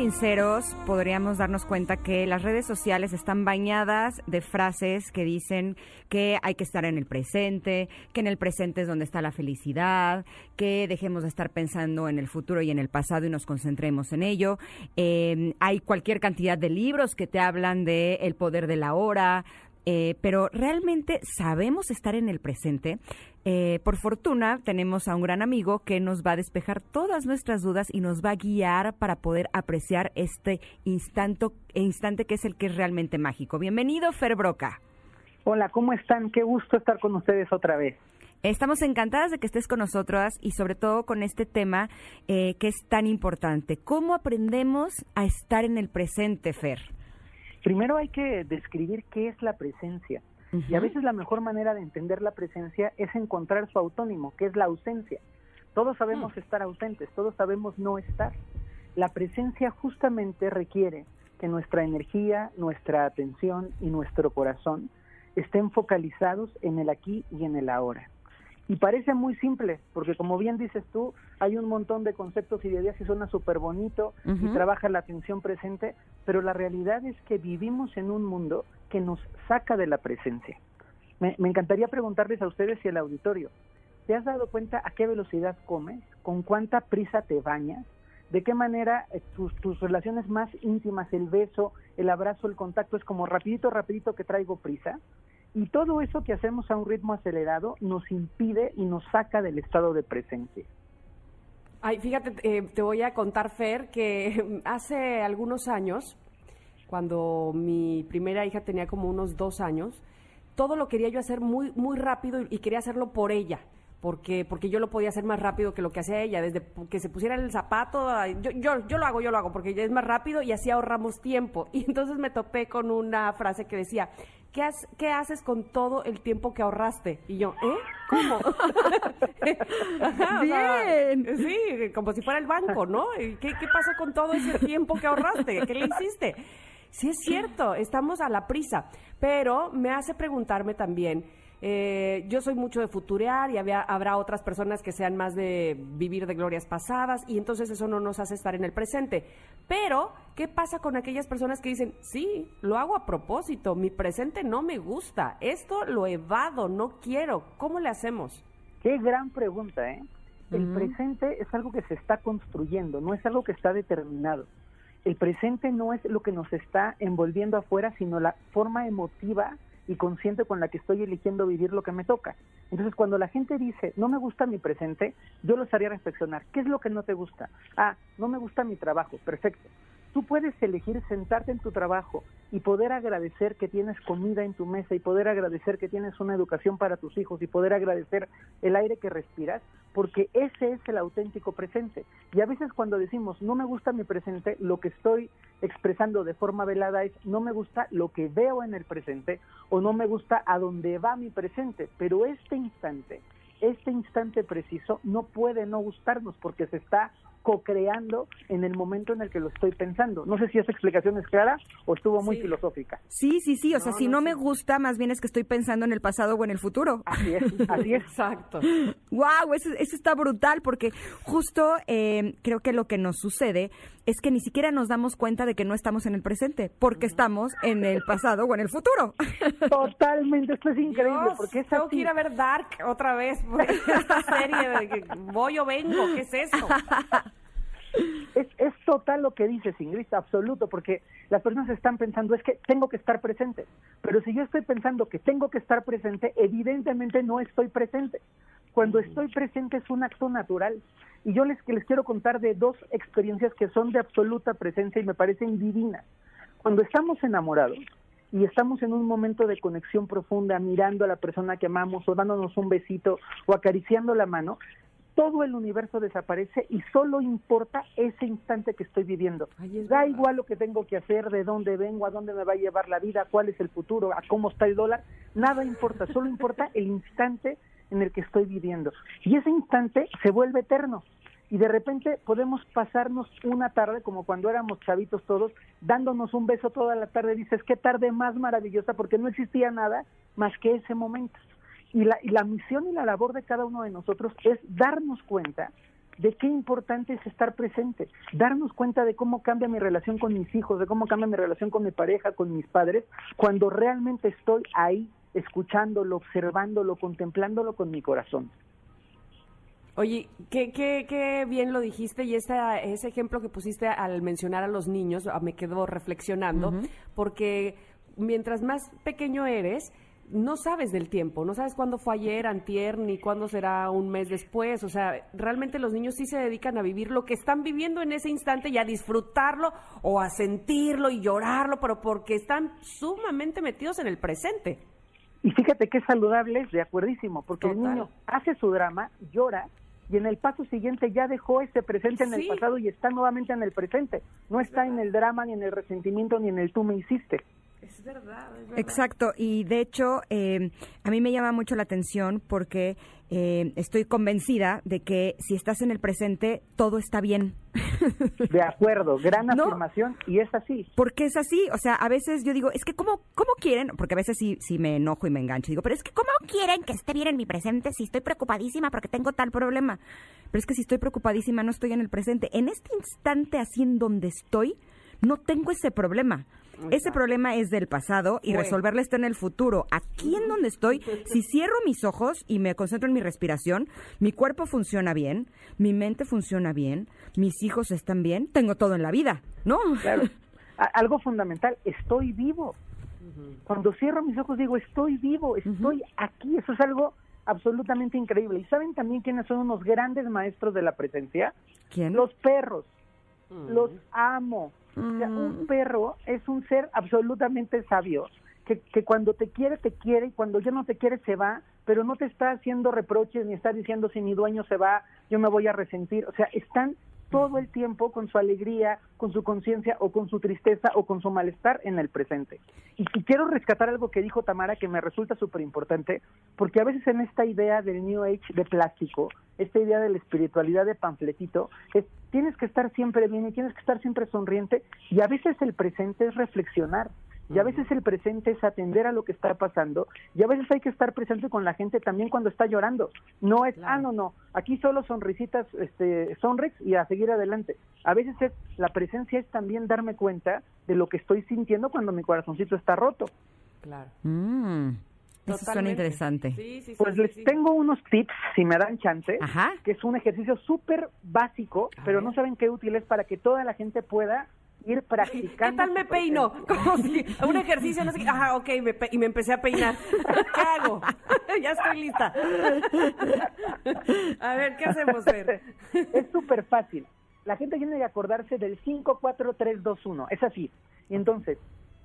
Sinceros, podríamos darnos cuenta que las redes sociales están bañadas de frases que dicen que hay que estar en el presente, que en el presente es donde está la felicidad, que dejemos de estar pensando en el futuro y en el pasado y nos concentremos en ello. Eh, hay cualquier cantidad de libros que te hablan de el poder de la hora, eh, pero realmente sabemos estar en el presente. Eh, por fortuna, tenemos a un gran amigo que nos va a despejar todas nuestras dudas y nos va a guiar para poder apreciar este instante, instante que es el que es realmente mágico. Bienvenido, Fer Broca. Hola, ¿cómo están? Qué gusto estar con ustedes otra vez. Estamos encantadas de que estés con nosotras y sobre todo con este tema eh, que es tan importante. ¿Cómo aprendemos a estar en el presente, Fer? Primero hay que describir qué es la presencia. Y a veces la mejor manera de entender la presencia es encontrar su autónimo, que es la ausencia. Todos sabemos estar ausentes, todos sabemos no estar. La presencia justamente requiere que nuestra energía, nuestra atención y nuestro corazón estén focalizados en el aquí y en el ahora. Y parece muy simple, porque como bien dices tú, hay un montón de conceptos y de ideas y suena súper bonito y trabaja la atención presente, pero la realidad es que vivimos en un mundo que nos saca de la presencia. Me, me encantaría preguntarles a ustedes y al auditorio, ¿te has dado cuenta a qué velocidad comes? ¿Con cuánta prisa te bañas? ¿De qué manera eh, tus, tus relaciones más íntimas, el beso, el abrazo, el contacto, es como rapidito, rapidito que traigo prisa? Y todo eso que hacemos a un ritmo acelerado nos impide y nos saca del estado de presencia. Ay, fíjate, eh, te voy a contar, Fer, que hace algunos años, cuando mi primera hija tenía como unos dos años, todo lo quería yo hacer muy, muy rápido y, quería hacerlo por ella. Porque, porque yo lo podía hacer más rápido que lo que hacía ella, desde que se pusiera el zapato, yo, yo, yo lo hago, yo lo hago, porque ya es más rápido y así ahorramos tiempo. Y entonces me topé con una frase que decía, ¿qué, has- qué haces con todo el tiempo que ahorraste? Y yo, ¿eh? ¿Cómo? Ajá, o sea, Bien. sí, como si fuera el banco, ¿no? ¿Y ¿Qué, ¿Qué pasó con todo ese tiempo que ahorraste? ¿Qué le hiciste? Sí es cierto, estamos a la prisa, pero me hace preguntarme también, eh, yo soy mucho de futurear y había- habrá otras personas que sean más de vivir de glorias pasadas y entonces eso no nos hace estar en el presente. Pero, ¿qué pasa con aquellas personas que dicen, sí, lo hago a propósito, mi presente no me gusta, esto lo evado, no quiero, ¿cómo le hacemos? Qué gran pregunta, ¿eh? El presente es algo que se está construyendo, no es algo que está determinado. El presente no es lo que nos está envolviendo afuera, sino la forma emotiva y consciente con la que estoy eligiendo vivir lo que me toca. Entonces, cuando la gente dice, no me gusta mi presente, yo los haría reflexionar, ¿qué es lo que no te gusta? Ah, no me gusta mi trabajo, perfecto. Tú puedes elegir sentarte en tu trabajo y poder agradecer que tienes comida en tu mesa y poder agradecer que tienes una educación para tus hijos y poder agradecer el aire que respiras, porque ese es el auténtico presente. Y a veces cuando decimos no me gusta mi presente, lo que estoy expresando de forma velada es no me gusta lo que veo en el presente o no me gusta a dónde va mi presente, pero este instante, este instante preciso no puede no gustarnos porque se está co-creando en el momento en el que lo estoy pensando. No sé si esa explicación es clara o estuvo muy Sí. filosófica. Sí, sí, sí. O sea, No, si no, no, me sí. gusta, más bien es que estoy pensando en el pasado o en el futuro. Así es, así es. Exacto. Wow, eso, eso está brutal porque justo eh, creo que lo que nos sucede es que ni siquiera nos damos cuenta de que no estamos en el presente porque estamos en el pasado o en el futuro. Totalmente, esto es increíble Dios, porque es tengo así. que ir a ver Dark otra vez. por Esta serie de que voy o vengo, ¿qué es eso? Es, es total lo que dices, Ingrid, absoluto, porque las personas están pensando es que tengo que estar presente, pero si yo estoy pensando que tengo que estar presente, evidentemente no estoy presente. Cuando estoy presente es un acto natural. Y yo les, que les quiero contar de dos experiencias que son de absoluta presencia y me parecen divinas. Cuando estamos enamorados y estamos en un momento de conexión profunda, mirando a la persona que amamos o dándonos un besito o acariciando la mano, todo el universo desaparece y solo importa ese instante que estoy viviendo. Ay, es Da verdad. igual lo que tengo que hacer, de dónde vengo, a dónde me va a llevar la vida, cuál es el futuro, a cómo está el dólar, nada importa, solo importa el instante en el que estoy viviendo. Y ese instante se vuelve eterno. Y de repente podemos pasarnos una tarde, como cuando éramos chavitos todos, dándonos un beso toda la tarde. Dices, qué tarde más maravillosa, porque no existía nada más que ese momento. Y la, y la misión y la labor de cada uno de nosotros es darnos cuenta de qué importante es estar presente, darnos cuenta de cómo cambia mi relación con mis hijos, de cómo cambia mi relación con mi pareja, con mis padres, cuando realmente estoy ahí, escuchándolo, observándolo, contemplándolo con mi corazón. Oye, qué, qué, qué bien lo dijiste y esta, ese ejemplo que pusiste al mencionar a los niños ah, me quedó reflexionando, porque mientras más pequeño eres, no sabes del tiempo, no sabes cuándo fue ayer, antier, ni cuándo será un mes después. O sea, realmente los niños sí se dedican a vivir lo que están viviendo en ese instante y a disfrutarlo o a sentirlo y llorarlo, pero porque están sumamente metidos en el presente. Y fíjate qué saludable es, de acuerdísimo, porque el niño hace su drama, llora, y en el paso siguiente ya dejó ese presente en Sí. el pasado y está nuevamente en el presente. No está en el drama, ni en el resentimiento, ni en el tú me hiciste. Es verdad, es verdad. Exacto, y de hecho eh, a mí me llama mucho la atención porque eh, estoy convencida de que si estás en el presente, todo está bien. De acuerdo, gran No. afirmación y es así. Porque es así, o sea, a veces yo digo, es que ¿cómo, cómo quieren? Porque a veces sí, sí me enojo y me engancho. Digo, pero es que ¿cómo quieren que esté bien en mi presente si estoy preocupadísima porque tengo tal problema? Pero es que si estoy preocupadísima no estoy en el presente. En este instante así en donde estoy, no tengo ese problema. Ese problema es del pasado y resolverlo está en el futuro. Aquí en donde estoy, si cierro mis ojos y me concentro en mi respiración, mi cuerpo funciona bien, mi mente funciona bien, mis hijos están bien, tengo todo en la vida, ¿no? Claro. Algo fundamental, estoy vivo. Cuando cierro mis ojos digo, estoy vivo, estoy aquí. Eso es algo absolutamente increíble. ¿Y saben también quiénes son unos grandes maestros de la presencia? ¿Quién? Los perros. Mm. Los amo. O sea, un perro es un ser absolutamente sabio. Que, que cuando te quiere, te quiere, y cuando ya no te quiere, se va, pero no te está haciendo reproches ni está diciendo si mi dueño se va, yo me voy a resentir. O sea, están todo el tiempo con su alegría, con su conciencia o con su tristeza o con su malestar en el presente. Y, quiero rescatar algo que dijo Tamara que me resulta súper importante, porque a veces en esta idea del New Age de plástico, esta idea de la espiritualidad de panfletito, es tienes que estar siempre bien y tienes que estar siempre sonriente, y a veces el presente es reflexionar. Y a veces el presente es atender a lo que está pasando. Y a veces hay que estar presente con la gente también cuando está llorando. No es, ah, no, no, aquí solo sonrisitas, este, sonrex y a seguir adelante. A veces es, la presencia es también darme cuenta de lo que estoy sintiendo cuando mi corazoncito está roto. Claro. Mm, eso suena interesante. Sí, sí, sí, Pues sí, les sí. tengo unos tips, si me dan chance, Ajá. que es un ejercicio súper básico, A pero ver. no saben qué útil es para que toda la gente pueda ir practicando. ¿Qué tal me peino? Como si un ejercicio, no sé qué. Ajá, ok, me y me empecé a peinar. ¿Qué hago? ya estoy lista. a ver, ¿qué hacemos, Fer? es súper fácil. La gente tiene que acordarse del 5, 4, 3, 2, 1. Es así. Y entonces,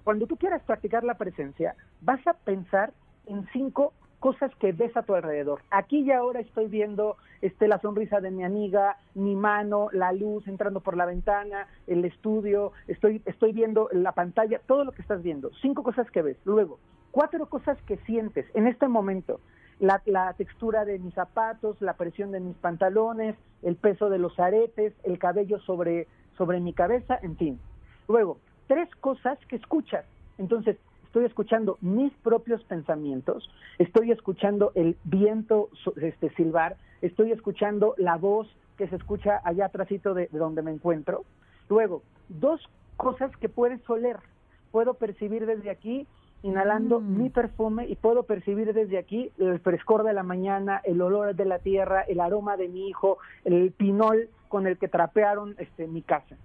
cuando tú quieras practicar la presencia, vas a pensar en cinco cosas que ves a tu alrededor. Aquí y ahora estoy viendo este, la sonrisa de mi amiga, mi mano, la luz entrando por la ventana, el estudio, estoy, estoy viendo la pantalla, todo lo que estás viendo. Cinco cosas que ves. Luego, cuatro cosas que sientes en este momento. La, textura de mis zapatos, la presión de mis pantalones, el peso de los aretes, el cabello sobre, sobre mi cabeza, en fin. Luego, tres cosas que escuchas. Entonces, estoy escuchando mis propios pensamientos, estoy escuchando el viento este, silbar, estoy escuchando la voz que se escucha allá atrásito de, de donde me encuentro. Luego, dos cosas que puedes oler. Puedo percibir desde aquí, inhalando mi perfume, y puedo percibir desde aquí el frescor de la mañana, el olor de la tierra, el aroma de mi hijo, el pinol con el que trapearon este, mi casa.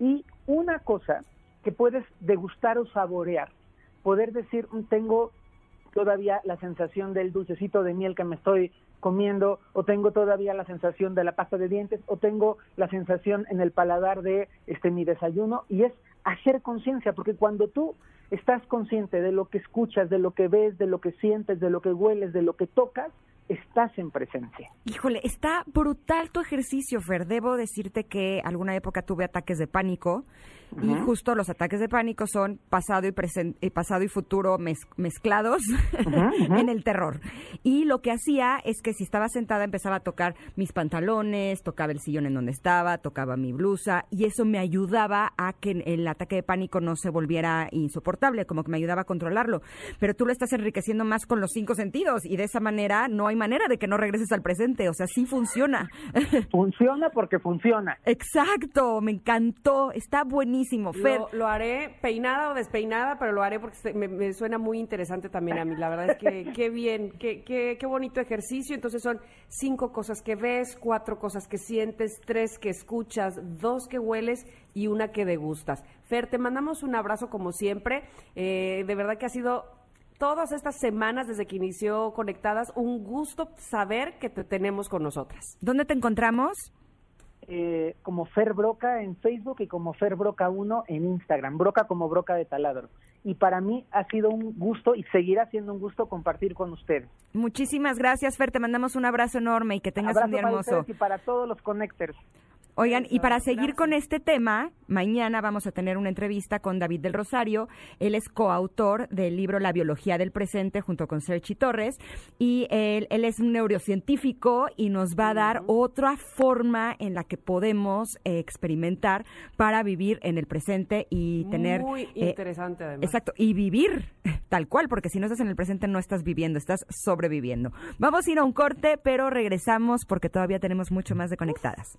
Y una cosa que puedes degustar o saborear, poder decir, "Mm, tengo todavía la sensación del dulcecito de miel que me estoy comiendo, o tengo todavía la sensación de la pasta de dientes, o tengo la sensación en el paladar de este mi desayuno, y es hacer conciencia, porque cuando tú estás consciente de lo que escuchas, de lo que ves, de lo que sientes, de lo que hueles, de lo que tocas, estás en presencia. Híjole, está brutal tu ejercicio, Fer. Debo decirte que alguna época tuve ataques de pánico y justo los ataques de pánico son pasado y presente, pasado y futuro mez- mezclados en el terror. Y lo que hacía es que si estaba sentada empezaba a tocar mis pantalones, tocaba el sillón en donde estaba, tocaba mi blusa y eso me ayudaba a que el ataque de pánico no se volviera insoportable, como que me ayudaba a controlarlo. Pero tú lo estás enriqueciendo más con los cinco sentidos y de esa manera no hay manera de que no regreses al presente, o sea, sí funciona. Funciona porque funciona. Exacto, me encantó, está buenísimo. Fer, Lo, lo haré peinada o despeinada, pero lo haré porque se- me, me suena muy interesante también a mí. La verdad es que qué bien, qué, qué, qué bonito ejercicio. Entonces son cinco cosas que ves, cuatro cosas que sientes, tres que escuchas, dos que hueles y una que degustas. Fer, te mandamos un abrazo como siempre. Eh, de verdad que ha sido todas estas semanas desde que inició Conectadas un gusto saber que te tenemos con nosotras. ¿dónde te encontramos? Eh, como Fer Broca en Facebook y como Fer Broca 1 en Instagram, Broca como Broca de Taladro. Y para mí ha sido un gusto y seguirá siendo un gusto compartir con ustedes. Muchísimas gracias, Fer, te mandamos un abrazo enorme y que tengas Abrazo un día para hermoso. ustedes y para todos los connectors. Oigan, y para seguir con este tema, mañana vamos a tener una entrevista con David del Rosario. Él es coautor del libro La biología del presente junto con Sergi Torres. Y él, él es un neurocientífico y nos va a dar otra forma en la que podemos eh, experimentar para vivir en el presente y tener... Muy eh, interesante, además. Exacto, y vivir tal cual, porque si no estás en el presente no estás viviendo, estás sobreviviendo. Vamos a ir a un corte, pero regresamos porque todavía tenemos mucho más de conectadas.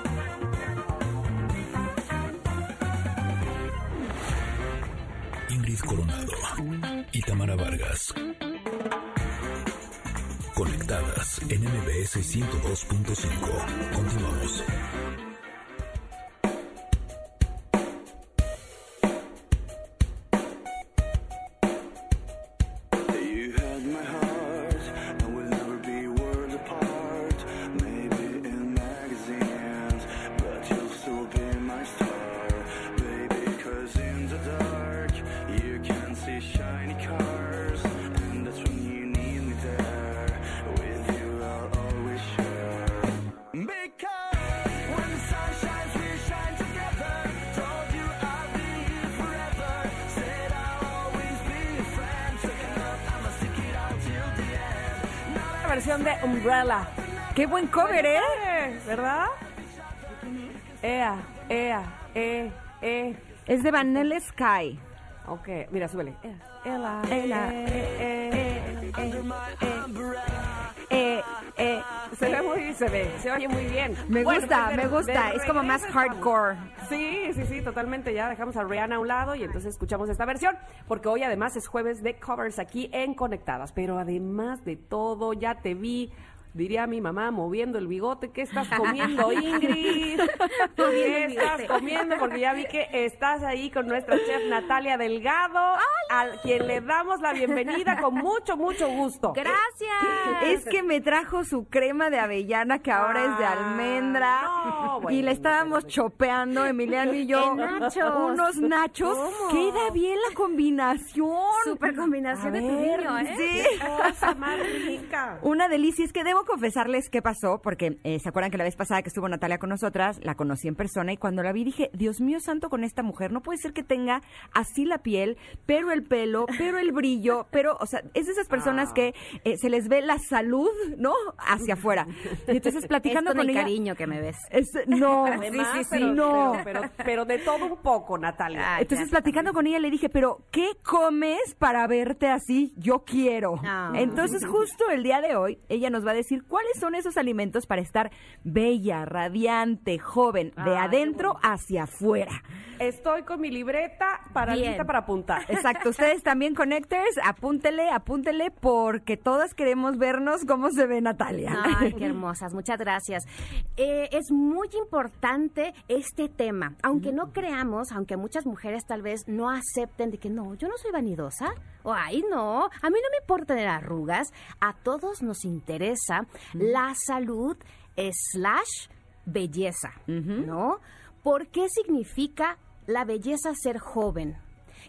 Ingrid Coronado y Tamara Vargas. Conectadas en MBS 102.5. Continuamos. ¿Verdad? Ea, ea, eh, eh. Es de Vanilla Sky. Ok, mira, súbele. Ea, ela, Ela, eh, eh, eh, Se ve muy, se ve, se oye muy bien. me Bueno, gusta, pues, me gusta. Es como más hardcore. Sí, sí, sí, totalmente. Ya dejamos a Rihanna a un lado y entonces escuchamos esta versión, porque hoy además es jueves de covers aquí en Conectadas. Pero además de todo, ya te vi. Diría mi mamá moviendo el bigote. ¿Qué estás comiendo, Ingrid? ¿Qué estás comiendo? Porque ya vi que estás ahí con nuestra chef Natalia Delgado, a quien le damos la bienvenida con mucho, mucho gusto. Gracias. Es que me trajo su crema de avellana que ahora es de Ah, almendra. no, y le estábamos chopeando, Emiliano y yo. Nachos. Unos nachos. ¿Cómo? Queda bien la combinación. Super combinación A de tu ver, niño, ¿eh? Sí. Cosa más rica. Una delicia. Es que debo confesarles qué pasó, porque eh, se acuerdan que la vez pasada que estuvo Natalia con nosotras, la conocí en persona y cuando la vi dije, Dios mío santo con esta mujer, no puede ser que tenga así la piel, pero el pelo, pero el brillo, pero, o sea, es de esas personas Ah. que eh, se les ve la salud, ¿no? Hacia afuera. Y entonces platicando Es con el ella. cariño que me ves. es- no, Además, sí, sí, sí, pero, no. Pero, pero, pero de todo un poco, Natalia. Ay, Entonces, platicando con ella, le dije, pero ¿qué comes para verte así? Yo quiero. Ah. Entonces, justo el día de hoy, ella nos va a decir cuáles son esos alimentos para estar bella, radiante, joven, de Ah, adentro hacia afuera. Estoy con mi libreta para Bien. lista para apuntar. Exacto, ustedes también connectors, apúntele, apúntele, porque todas queremos vernos cómo se ve Natalia. Ay, qué hermosas, muchas gracias. Eh, es muy importante este tema, aunque no creamos, aunque muchas mujeres tal vez no acepten de que no, yo no soy vanidosa, o ay no, a mí no me importa tener arrugas, a todos nos interesa la salud slash belleza, ¿no? ¿Por qué significa la belleza ser joven?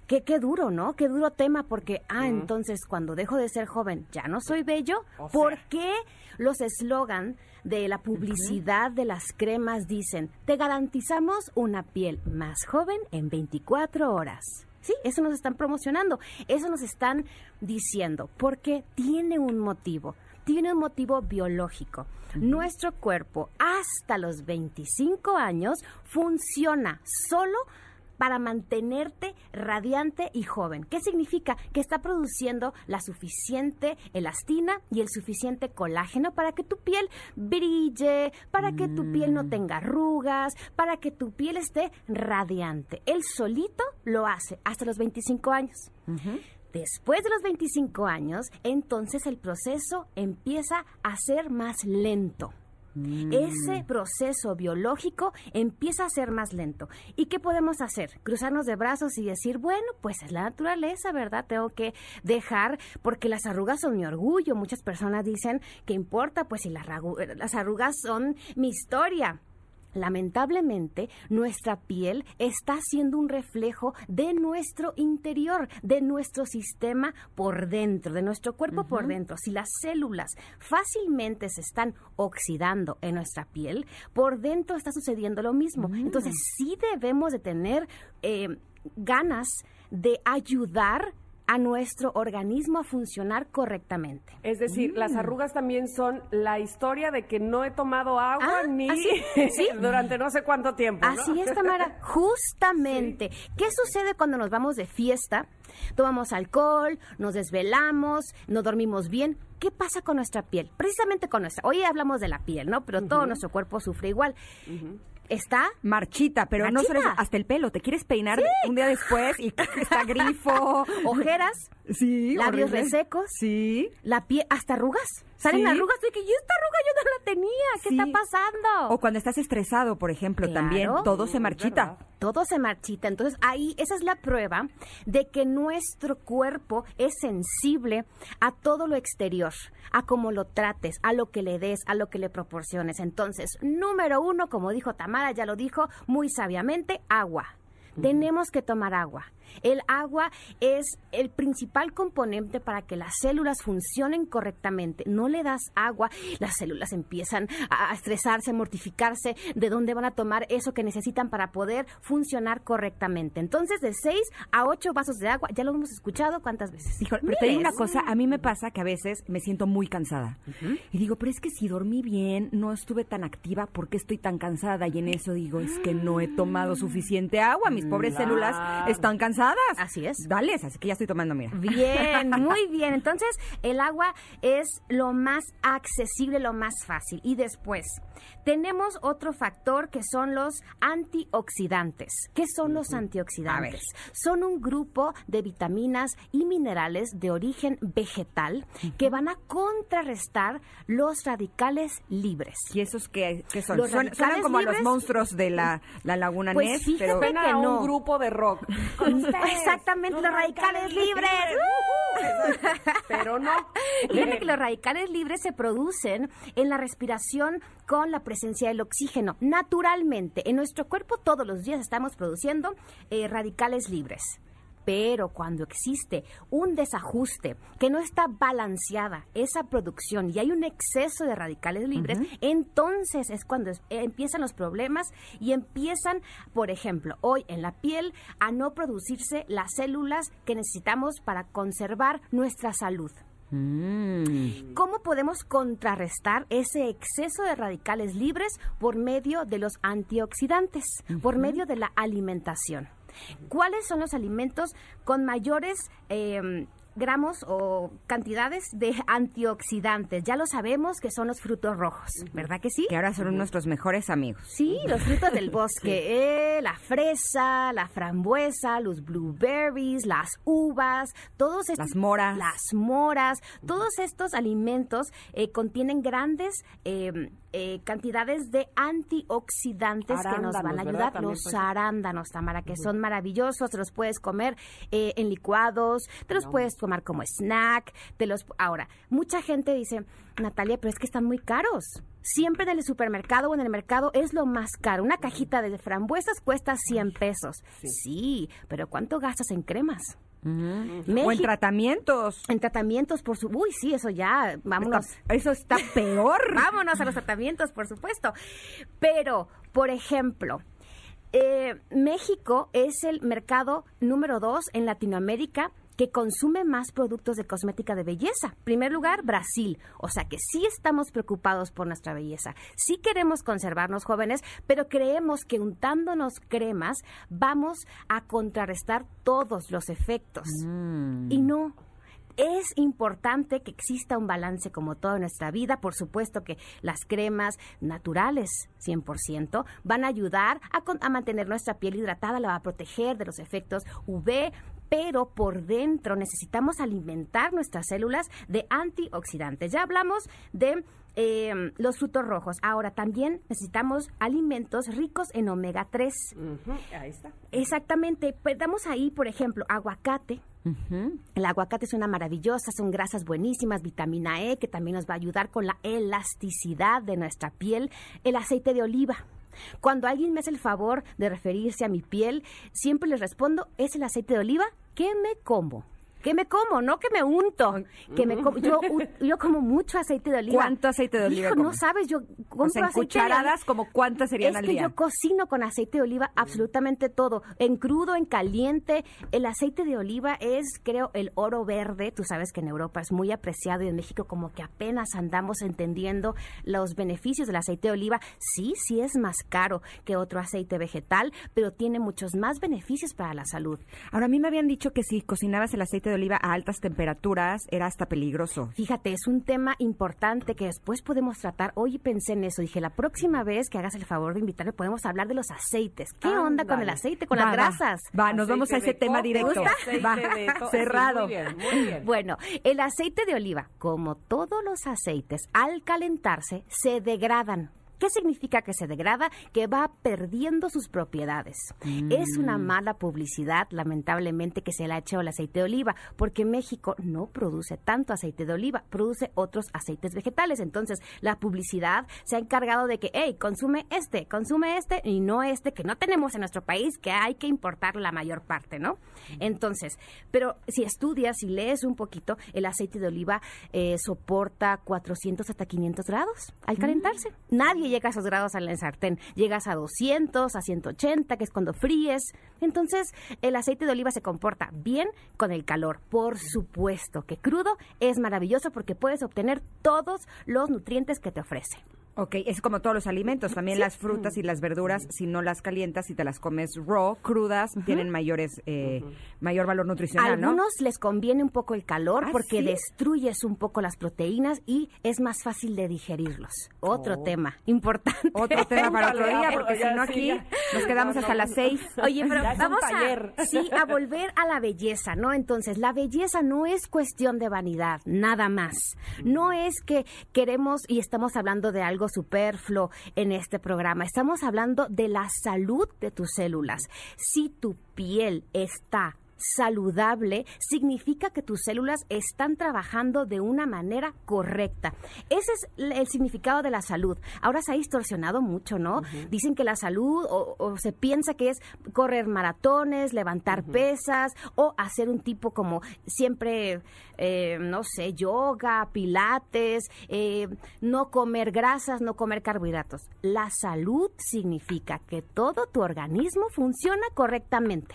Qué, qué duro, ¿no? Qué duro tema porque, ah, entonces cuando dejo de ser joven ya no soy bello. ¿Por qué los eslogan de la publicidad de las cremas dicen, te garantizamos una piel más joven en 24 horas? Sí, eso nos están promocionando, eso nos están diciendo, porque tiene un motivo, tiene un motivo biológico. Nuestro cuerpo hasta los 25 años funciona solo para mantenerte radiante y joven. ¿Qué significa? Que está produciendo la suficiente elastina y el suficiente colágeno para que tu piel brille, para que tu piel no tenga arrugas, para que tu piel esté radiante. Él solito lo hace hasta los 25 años. Después de los 25 años, entonces el proceso empieza a ser más lento. Ese proceso biológico empieza a ser más lento. ¿Y qué podemos hacer? Cruzarnos de brazos y decir, bueno, pues es la naturaleza, ¿verdad? Tengo que dejar, porque las arrugas son mi orgullo. Muchas personas dicen que importa, pues si las, las arrugas son mi historia. Lamentablemente, nuestra piel está siendo un reflejo de nuestro interior, de nuestro sistema por dentro, de nuestro cuerpo por dentro. Si las células fácilmente se están oxidando en nuestra piel, por dentro está sucediendo lo mismo. Entonces, sí debemos de tener eh, ganas de ayudar a nuestro organismo a funcionar correctamente. Es decir, las arrugas también son la historia de que no he tomado agua Ah, ni sí. durante no sé cuánto tiempo. ¿no? Así es, Tamara. Justamente. ¿Qué sucede cuando nos vamos de fiesta? Tomamos alcohol, nos desvelamos, no dormimos bien. ¿Qué pasa con nuestra piel? Precisamente con nuestra. Hoy hablamos de la piel, ¿no? Pero todo nuestro cuerpo sufre igual. Está Marchita, pero no solo eso, hasta el pelo. Te quieres peinar un día después y está grifo. ojeras, Sí, labios horrible. resecos, Sí. la piel, hasta arrugas. Salen Sí. arrugas. Y que yo esta arruga yo no la tenía. ¿Qué Sí. está pasando? O cuando estás estresado, por ejemplo, Claro. también todo se marchita. todo se marchita. Entonces ahí esa es la prueba de que nuestro cuerpo es sensible a todo lo exterior, a cómo lo trates, a lo que le des, a lo que le proporciones. Entonces, número uno, como dijo Tamara, ya lo dijo muy sabiamente, agua. Tenemos que tomar agua. El agua es el principal componente para que las células funcionen correctamente. No le das agua, las células empiezan a estresarse, a mortificarse, de dónde van a tomar eso que necesitan para poder funcionar correctamente. Entonces, de 6 a 8 vasos de agua, ya lo hemos escuchado cuántas veces. Híjole, pero te digo una cosa, a mí me pasa que a veces me siento muy cansada. Y digo, pero es que si dormí bien, no estuve tan activa, ¿por qué estoy tan cansada? Y en eso digo, es que no he tomado suficiente agua, mis pobres células están cansadas. Así es. Dale, así que ya estoy tomando, mira. Bien, muy bien. Entonces, el agua es lo más accesible, lo más fácil. Y después, tenemos otro factor que son los antioxidantes. ¿Qué son los antioxidantes? Son un grupo de vitaminas y minerales de origen vegetal que van a contrarrestar los radicales libres. ¿Y esos qué, qué son? Los suenan como a los libres- monstruos de la, la Laguna Pues Ness, pero... Que a no. un grupo de rock. Con ustedes, Exactamente, los radicales libres. Pero no. Fíjate que los radicales libres se producen en la respiración con la presencia del oxígeno. Naturalmente, en nuestro cuerpo todos los días estamos produciendo eh, radicales libres. Pero cuando existe un desajuste, que no está balanceada esa producción y hay un exceso de radicales libres, entonces es cuando es- eh, empiezan los problemas y empiezan, por ejemplo, hoy en la piel a no producirse las células que necesitamos para conservar nuestra salud. Mm. ¿Cómo podemos contrarrestar ese exceso de radicales libres por medio de los antioxidantes, por medio de la alimentación? ¿Cuáles son los alimentos con mayores eh, gramos o cantidades de antioxidantes? Ya lo sabemos que son los frutos rojos, ¿verdad que sí? Que ahora son nuestros mejores amigos. Sí, los frutos del bosque, eh, la fresa, la frambuesa, los blueberries, las uvas, todos estos, Las moras. las moras, todos estos alimentos eh, contienen grandes eh, eh, cantidades de antioxidantes que nos van a ayudar. También Los arándanos, Tamara, que son maravillosos, te los puedes comer eh, en licuados, te los puedes tomar como snack, te los... Ahora, mucha gente dice, Natalia, pero es que están muy caros. Siempre en el supermercado o en el mercado es lo más caro. Una cajita de frambuesas cuesta 100 pesos. Sí, pero ¿cuánto gastas en cremas? O en tratamientos. en tratamientos, por su... Uy, sí, eso ya, vámonos. Está- eso está peor. Vámonos a los tratamientos, por supuesto. Pero, por ejemplo, eh, México es el mercado número dos en Latinoamérica que consume más productos de cosmética de belleza. Primer lugar, Brasil. O sea que sí estamos preocupados por nuestra belleza. Sí queremos conservarnos jóvenes, pero creemos que untándonos cremas vamos a contrarrestar todos los efectos. Y no. Es importante que exista un balance como todo en nuestra vida. Por supuesto que las cremas naturales, 100%, van a ayudar a, a mantener nuestra piel hidratada, la va a proteger de los efectos UV, pero por dentro necesitamos alimentar nuestras células de antioxidantes. Ya hablamos de eh, los frutos rojos. Ahora también necesitamos alimentos ricos en omega 3. Ujú, Ahí está. Exactamente. Pues damos ahí, por ejemplo, aguacate. El aguacate es una maravillosa, son grasas buenísimas, vitamina E, que también nos va a ayudar con la elasticidad de nuestra piel. El aceite de oliva. Cuando alguien me hace el favor de referirse a mi piel, siempre les respondo, ¿es el aceite de oliva? ¿Qué me como? ¿Qué me como? No que me unto. Que me como. Yo, yo como mucho aceite de oliva. ¿Cuánto aceite de oliva Hijo, no sabes, yo compro O sea, en aceite de cucharadas, oliva. como cuántas serían es al que día? yo cocino con aceite de oliva absolutamente todo, en crudo, en caliente. El aceite de oliva es, creo, el oro verde. Tú sabes que en Europa es muy apreciado y en México como que apenas andamos entendiendo los beneficios del aceite de oliva. Sí, sí es más caro que otro aceite vegetal, pero tiene muchos más beneficios para la salud. Ahora, a mí me habían dicho que si cocinabas el aceite de oliva a altas temperaturas era hasta peligroso. Fíjate, es un tema importante que después podemos tratar. Hoy pensé en eso. Dije, la próxima vez que hagas el favor de invitarme, podemos hablar de los aceites. ¿Qué onda con el aceite, con Va, las va, grasas? Va, nos Aceite vamos a ese de tema coco, directo. Va, de sí, cerrado. muy bien, muy bien. Bueno, el aceite de oliva, como todos los aceites, al calentarse se degradan. ¿Qué significa que se degrada? Que va perdiendo sus propiedades. Es una mala publicidad, lamentablemente, que se le ha hecho al aceite de oliva, porque México no produce tanto aceite de oliva, produce otros aceites vegetales. Entonces, la publicidad se ha encargado de que, hey, consume este, consume este y no este que no tenemos en nuestro país, que hay que importar la mayor parte, ¿no? Entonces, pero si estudias y lees un poquito, el aceite de oliva eh, soporta 400 hasta 500 grados al calentarse. Nadie llega a esos grados al sartén. Llegas a 200, a 180, que es cuando fríes. Entonces, el aceite de oliva se comporta bien con el calor. Por supuesto que crudo es maravilloso porque puedes obtener todos los nutrientes que te ofrece. Ok, es como todos los alimentos, también las frutas y las verduras, si no las calientas y te las comes raw, crudas, tienen mayores, eh, mayor valor A nutricional, ¿no? algunos les conviene un poco el calor ¿Ah, porque sí? destruyes un poco las proteínas y es más fácil de digerirlos. Otro tema importante. Oh. Otro tema para otro día, porque si no aquí ya. nos quedamos No, hasta no. las seis. Oye, pero vamos a, sí, a volver a la belleza, ¿no? Entonces, la belleza no es cuestión de vanidad, nada más. No es que queremos y estamos hablando de algo superfluo en este programa. Estamos hablando de la salud de tus células. Si tu piel está saludable significa que tus células están trabajando de una manera correcta. Ese es el significado de la salud. Ahora se ha distorsionado mucho, ¿no? Dicen que la salud o, o se piensa que es correr maratones, levantar pesas o hacer un tipo como siempre, eh, no sé, yoga, pilates, eh, no comer grasas, no comer carbohidratos. La salud significa que todo tu organismo funciona correctamente.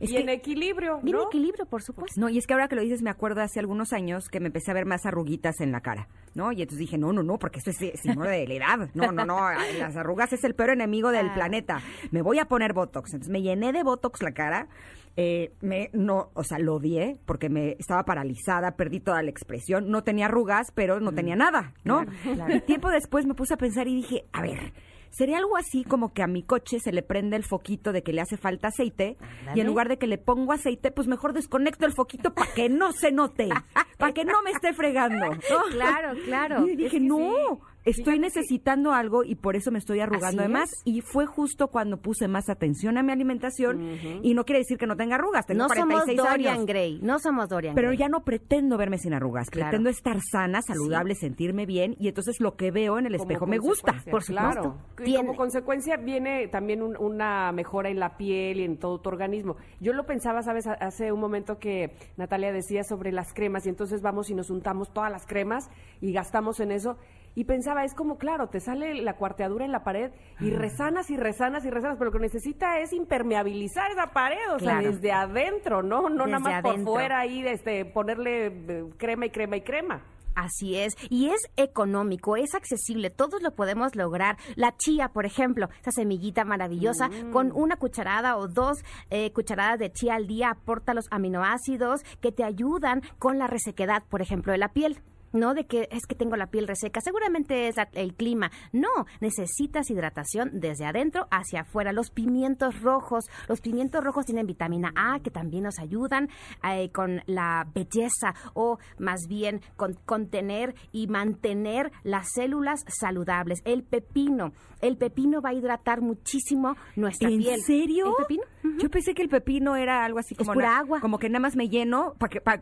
y en equilibrio, Viene ¿no? equilibrio, por supuesto. No, y es que ahora que lo dices, me acuerdo hace algunos años que me empecé a ver más arruguitas en la cara, ¿no? Y entonces dije, no, no, no, porque esto es símbolo de la edad. No, no, no, las arrugas es el peor enemigo del Ah. planeta. Me voy a poner Botox. Entonces me llené de Botox la cara. eh, me, no, o sea, lo odié porque me estaba paralizada, perdí toda la expresión. No tenía arrugas, pero no tenía nada, ¿no? Y tiempo después me puse a pensar y dije, a ver, Sería algo así como que a mi coche se le prende el foquito de que le hace falta aceite y en lugar de que le pongo aceite, pues mejor desconecto el foquito para que no se note, para que no me esté fregando. ¿no? Claro, claro. Y dije, no, estoy necesitando algo y por eso me estoy arrugando Así de más. es. Y fue justo cuando puse más atención a mi alimentación y no quiere decir que no tenga arrugas, tengo No somos 46 Dorian años. Gray, no somos Dorian Pero Gray. ya no pretendo verme sin arrugas, Claro. pretendo estar sana, saludable, sentirme bien y entonces lo que veo en el Como espejo me gusta. Por supuesto. Claro. Y como consecuencia viene también un- una mejora en la piel y en todo tu organismo. Yo lo pensaba, sabes, Ha- hace un momento que Natalia decía sobre las cremas y entonces vamos y nos untamos todas las cremas y gastamos en eso. Y pensaba, es como, claro, te sale la cuarteadura en la pared y resanas y resanas y resanas, pero lo que necesita es impermeabilizar esa pared, o sea, desde adentro, ¿no? No nada más por fuera ahí, este, ponerle eh, crema y crema y crema. Así es, y es económico, es accesible, todos lo podemos lograr. La chía, por ejemplo, esa semillita maravillosa, Mm. con una cucharada o dos eh, cucharadas de chía al día aporta los aminoácidos que te ayudan con la resequedad, por ejemplo, de la piel. ¿No? De que es que tengo la piel reseca, seguramente es el clima. No, necesitas hidratación desde adentro hacia afuera. Los pimientos rojos, los pimientos rojos tienen vitamina A que también nos ayudan eh, con la belleza o más bien con contener y mantener las células saludables. El pepino, el pepino va a hidratar muchísimo nuestra ¿En piel. serio? ¿El pepino? Yo pensé que el pepino era algo así Es como, pura na- agua. como que nada más me lleno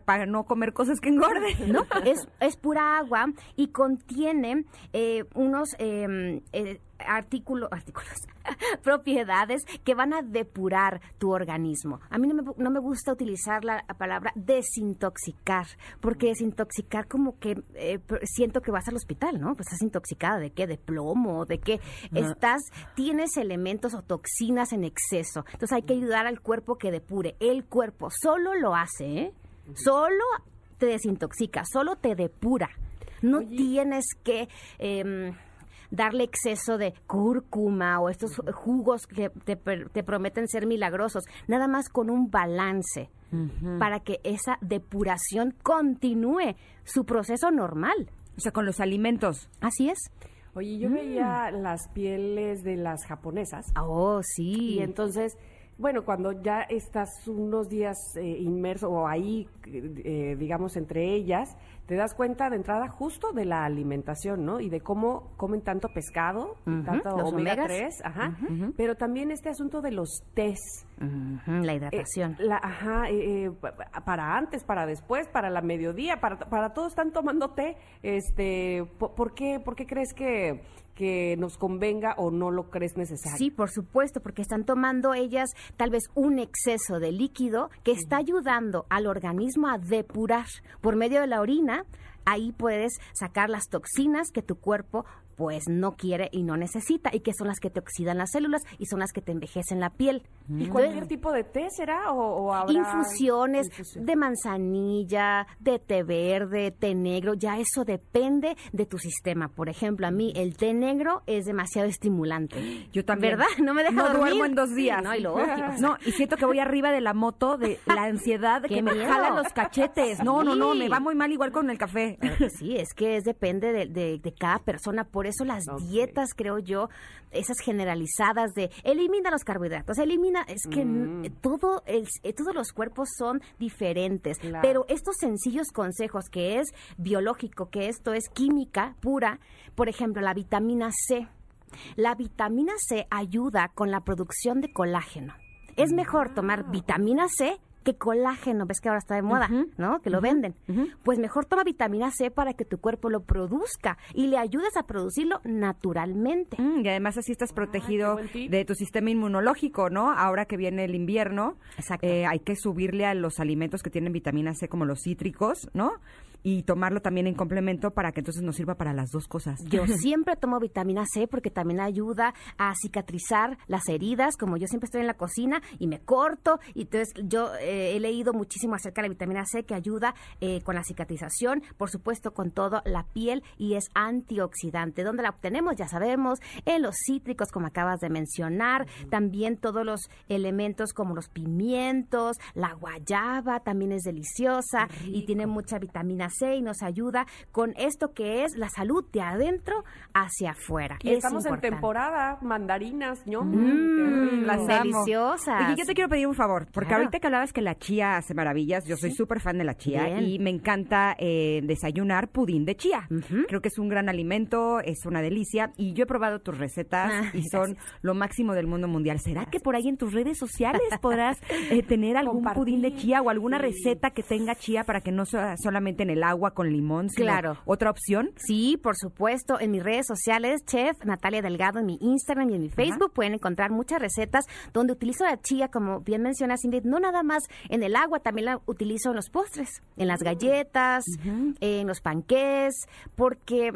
para no comer cosas que engorden. ¿no? Es, es pura agua y contiene eh, unos eh, eh, artículo- artículos, propiedades que van a depurar tu organismo. A mí no me, no me gusta utilizar la palabra desintoxicar, porque desintoxicar como que eh, siento que vas al hospital, ¿no? Pues estás intoxicada de qué, de plomo, de qué. Estás, tienes elementos o toxinas en exceso. Entonces hay que ayudar al cuerpo que depure. El cuerpo solo lo hace, ¿eh? Solo te desintoxica, solo te depura. No tienes que em, darle exceso de cúrcuma o estos jugos que te, te prometen ser milagrosos. Nada más con un balance para que esa depuración continúe su proceso normal. O sea, con los alimentos. Así es. Oye, yo veía las pieles de las japonesas. Oh, sí. Y entonces, bueno, cuando ya estás unos días eh, inmerso o ahí, eh, digamos, entre ellas, te das cuenta de entrada justo de la alimentación, ¿no? Y de cómo comen tanto pescado, tanto los omega omegas. 3, ajá. Pero también este asunto de los tés. La Eh, hidratación. la, ajá, eh, eh, pa- pa- para antes, para después, para la mediodía, para, para todos están tomando té. Este, po- ¿por, qué, ¿Por qué crees que, que nos convenga o no lo crees necesario? Sí, por supuesto, porque están tomando ellas tal vez un exceso de líquido que está ayudando al organismo a depurar por medio de la orina. Ahí puedes sacar las toxinas que tu cuerpo pues no quiere y no necesita y que son las que te oxidan las células y son las que te envejecen la piel. ¿Y Entonces, cualquier tipo de té será o, o habrá infusiones infusión? de manzanilla, de té verde, té negro, ya eso depende de tu sistema. Por ejemplo, a mí el té negro es demasiado estimulante. Yo también. ¿Verdad? No me deja No dormir. duermo en dos días. No, y lo odio. No, y siento que voy arriba de la moto de la ansiedad de ¡Qué que me jalan los cachetes. No, no, no, me va muy mal igual con el café. Sí, es que es depende de, de- de cada persona. Por eso las dietas, creo yo, esas generalizadas de elimina los carbohidratos, elimina, es que Mm. todo el- eh, todos los cuerpos son diferentes. Claro. Pero estos sencillos consejos que es biológico, que esto es química pura, por ejemplo, la vitamina C. La vitamina C ayuda con la producción de colágeno. Es mejor tomar vitamina C que colágeno, ves que ahora está de moda, ¿no? Que lo venden. Pues mejor toma vitamina C para que tu cuerpo lo produzca y le ayudes a producirlo naturalmente. Mm, y además así estás protegido de tu sistema inmunológico, ¿no? Ahora que viene el invierno, Exacto. eh, hay que subirle a los alimentos que tienen vitamina C como los cítricos, ¿no? Y tomarlo también en complemento para que entonces nos sirva para las dos cosas. Yo siempre tomo vitamina C porque también ayuda a cicatrizar las heridas, como yo siempre estoy en la cocina y me corto, y entonces yo eh, he leído muchísimo acerca de la vitamina C que ayuda eh, con la cicatrización, por supuesto con todo la piel y es antioxidante. ¿Dónde la obtenemos? Ya sabemos, en los cítricos como acabas de mencionar, también todos los elementos como los pimientos, la guayaba también es deliciosa y tiene mucha vitamina C y nos ayuda con esto que es la salud de adentro hacia afuera. Y Es estamos en temporada, mandarinas, ño. Mm, Las deliciosas. Oye, yo te quiero pedir un favor, porque Claro. ahorita que hablabas que la chía hace maravillas, yo soy súper fan de la chía Bien. y me encanta eh, desayunar pudín de chía. Creo que es un gran alimento, es una delicia y yo he probado tus recetas Ah, y son lo máximo del mundo mundial. ¿Será que por ahí en tus redes sociales podrás eh, tener algún pudín de chía o alguna receta que tenga chía para que no sea solamente en el agua con limón, Claro. otra opción? Sí, por supuesto. En mis redes sociales, Chef Natalia Delgado, en mi Instagram y en mi Facebook, pueden encontrar muchas recetas donde utilizo la chía, como bien mencionas, Ingrid, no nada más en el agua, también la utilizo en los postres, en las galletas, en los panqués, porque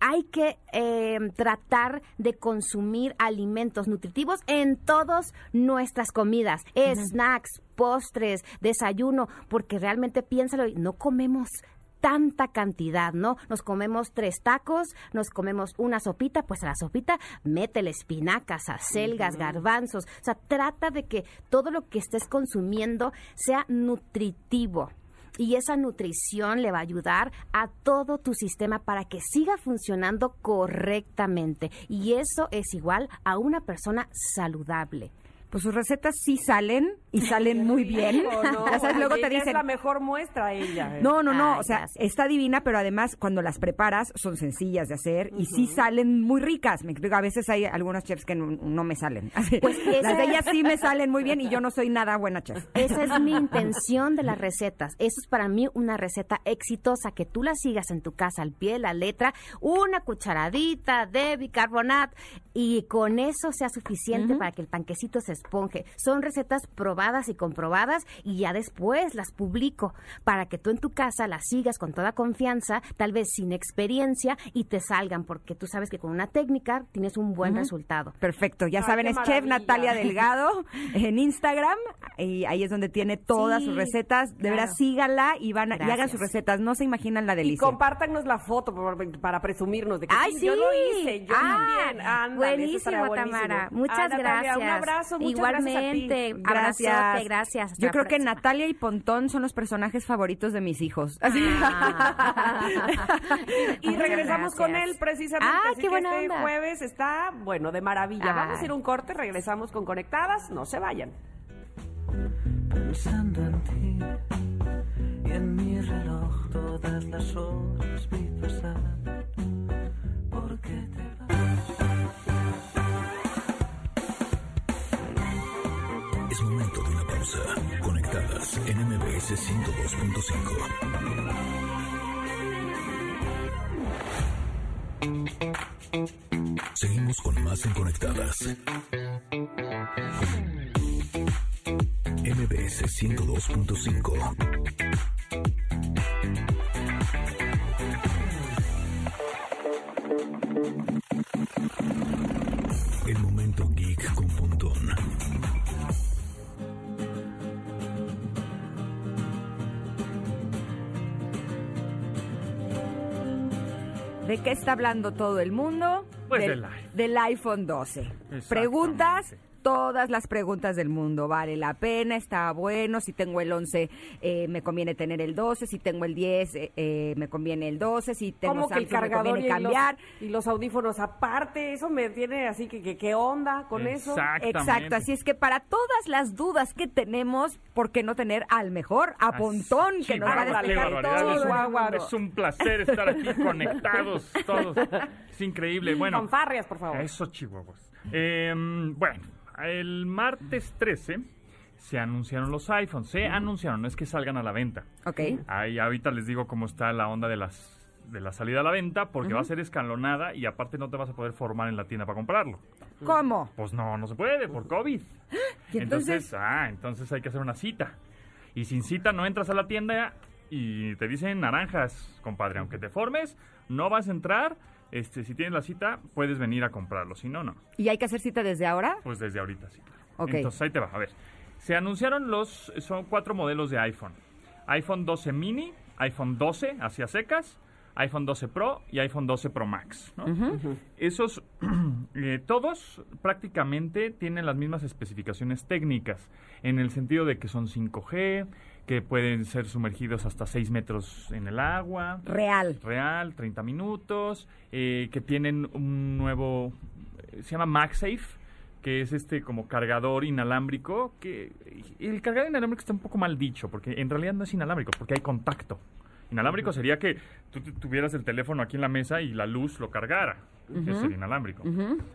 hay que eh, tratar de consumir alimentos nutritivos en todas nuestras comidas, snacks, postres, desayuno, porque realmente piénsalo, no comemos tanta cantidad, ¿no? Nos comemos tres tacos, nos comemos una sopita, pues a la sopita métele espinacas, acelgas, garbanzos. O sea, trata de que todo lo que estés consumiendo sea nutritivo. Y esa nutrición le va a ayudar a todo tu sistema para que siga funcionando correctamente. Y eso es igual a una persona saludable. Pues sus recetas sí salen y salen muy bien. ¿O no? Ya sabes, luego te dicen, Es la mejor muestra ella. ¿eh? No, no, no, Ay, o sea, está divina, pero además cuando las preparas son sencillas de hacer y sí salen muy ricas. Me explico, a veces hay algunos chefs que no, no me salen. Así, Pues las de ellas sí me salen muy bien y yo no soy nada buena chef. Esa es mi intención de las recetas. Eso es para mí una receta exitosa, que tú la sigas en tu casa al pie de la letra, una cucharadita de bicarbonato y con eso sea suficiente para que el panquecito se esponje. Son recetas probadas y comprobadas y ya después las publico para que tú en tu casa las sigas con toda confianza, tal vez sin experiencia y te salgan, porque tú sabes que con una técnica tienes un buen resultado. Perfecto, ya Ay, saben, es Chef. Natalia Delgado en Instagram y ahí es donde tiene todas Sí, sus recetas. De claro. verdad, síganla y, van a- y hagan sus recetas. No se imaginan la Y delicia. compártanos la foto por- para presumirnos de que ¡Ay, sí, sí! yo lo hice, yo Ah, también. Ándale, buenísimo, buenísimo. Tamara. Muchas Ah, Natalia, gracias. Un abrazo, muchas Igualmente. gracias. Abrazote, gracias. Hasta Yo creo que. Natalia y Pontón son los personajes favoritos de mis hijos. Ah. Y regresamos con él precisamente. Ah, así qué que buena este onda. jueves está, bueno, de maravilla. Vamos a ir un corte, regresamos con Conectadas. No se vayan. pensando en ti y en mi reloj todas las horas vi pasar. ¿Por qué te pausa. Conectadas en MBS 102.5. Seguimos con más en Conectadas. MBS 102.5. El momento geek con ¿De qué está hablando todo el mundo? Pues del, del iPhone. del iPhone 12. Exactamente. Preguntas, todas las preguntas del mundo. ¿Vale la pena? ¿Está bueno? Si tengo el 11, eh, me conviene tener el 12. Si tengo el 10, eh, eh, me conviene el 12. Si tengo Como que el Samsung, me cargador conviene y los, cambiar. y los audífonos aparte, eso me tiene así que, que ¿qué onda con eso? Exacto, así es que para todas las dudas que tenemos, ¿por qué no tener al mejor, a Pontón, que nos va a despejar barbaridad. todo Es un-? Es un placer estar aquí conectados todos. Es increíble. Bueno, Fanfarrias, por favor. eso chihuahuas. Eh, bueno, el martes 13 se anunciaron los iPhones. Se anunciaron, no es que salgan a la venta. Ok. Ahí ahorita les digo cómo está la onda de las de la salida a la venta porque va a ser escalonada y aparte no te vas a poder formar en la tienda para comprarlo. ¿Cómo? Pues no, no se puede por COVID. ¿Y entonces? ah, entonces hay que hacer una cita. Y sin cita no entras a la tienda y te dicen naranjas, compadre. Aunque te formes, no vas a entrar. Este, si tienes la cita, puedes venir a comprarlo. Si no, no. ¿Y hay que hacer cita desde ahora? Pues desde ahorita sí. claro. Ok. Entonces ahí te va. A ver. Se anunciaron los. Son cuatro modelos de iPhone: iPhone 12 mini, iPhone 12 hacia secas, iPhone 12 Pro y iPhone 12 Pro Max. ¿no? Esos, eh, todos prácticamente tienen las mismas especificaciones técnicas, en el sentido de que son 5G, que pueden ser sumergidos hasta 6 metros en el agua. Real. Real, 30 minutos, eh, que tienen un nuevo, eh, se llama MagSafe, que es este como cargador inalámbrico, que el cargador inalámbrico está un poco mal dicho, porque en realidad no es inalámbrico, porque hay contacto. Inalámbrico sería que tú tu- tuvieras el teléfono aquí en la mesa y la luz lo cargara. Eso sería inalámbrico.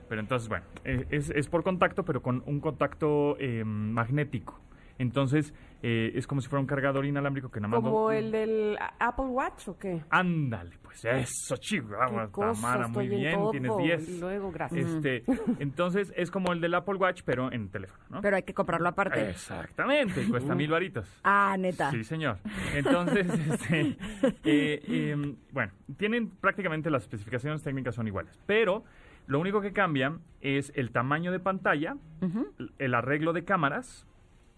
Pero entonces, bueno, eh, es, es por contacto, pero con un contacto eh, magnético. Entonces, eh, es como si fuera un cargador inalámbrico que nada más... ¿Como no- el del Apple Watch o qué? Ándale, pues eso, chihuahua, Tamara, muy bien, todo. tienes Y 10. luego, gracias. Este, entonces, es como el del Apple Watch, pero en teléfono, ¿no? Pero hay que comprarlo aparte. Exactamente, cuesta mil varitos. Ah, neta. Sí, señor. Entonces, este, eh, em, bueno, tienen prácticamente las especificaciones técnicas son iguales, pero lo único que cambia es el tamaño de pantalla, el arreglo de cámaras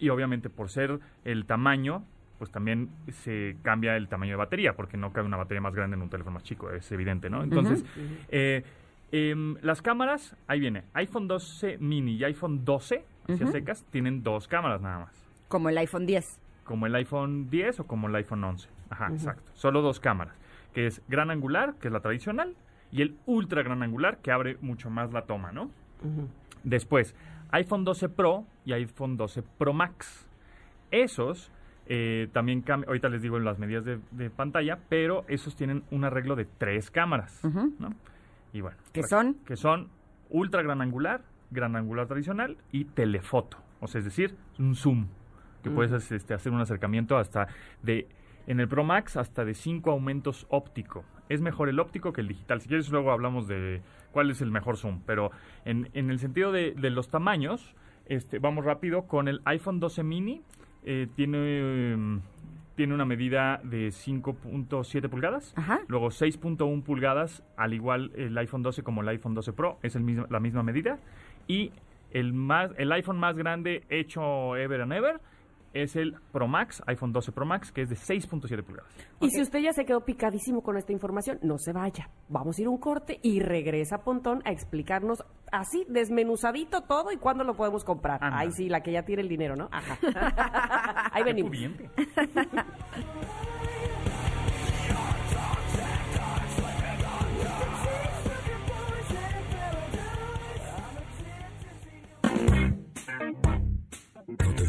y obviamente por ser el tamaño, pues también se cambia el tamaño de batería, porque no cabe una batería más grande en un teléfono más chico, es evidente, ¿no? Entonces, eh, em, las cámaras, ahí viene, iPhone 12 mini y iPhone 12, hacia secas, tienen dos cámaras nada más. Como el iPhone 10. como el iPhone 10 o como el iPhone 11. Ajá, exacto. Solo dos cámaras, que es gran angular, que es la tradicional, y el ultra gran angular, que abre mucho más la toma, ¿no? Después, iPhone 12 Pro y iPhone 12 Pro Max. Esos eh, también cambian, ahorita les digo las medidas de, de pantalla, pero esos tienen un arreglo de tres cámaras, ¿no? Y bueno. ¿Qué son? Que son ultra gran angular, gran angular tradicional y telefoto. O sea, es decir, un zoom. Que puedes este, hacer un acercamiento hasta de, en el Pro Max, hasta de cinco aumentos óptico. Es mejor el óptico que el digital. Si quieres, luego hablamos de cuál es el mejor zoom. Pero en, en el sentido de, de los tamaños, este, vamos rápido con el iPhone 12 mini. eh, tiene, em, tiene una medida de 5.7 pulgadas. Luego 6.1 pulgadas, al igual el iPhone 12 como el iPhone 12 Pro, es el mismo, la misma medida. Y el, más, el iPhone más grande hecho ever and ever es el Pro Max, iPhone 12 Pro Max, que es de 6.7 pulgadas. Y si usted ya se quedó picadísimo con esta información, no se vaya. Vamos a ir a un corte y regresa Pontón a explicarnos así, desmenuzadito todo y cuándo lo podemos comprar. Ay, sí, la que ya tiene el dinero, ¿no? Ajá. Ahí venimos.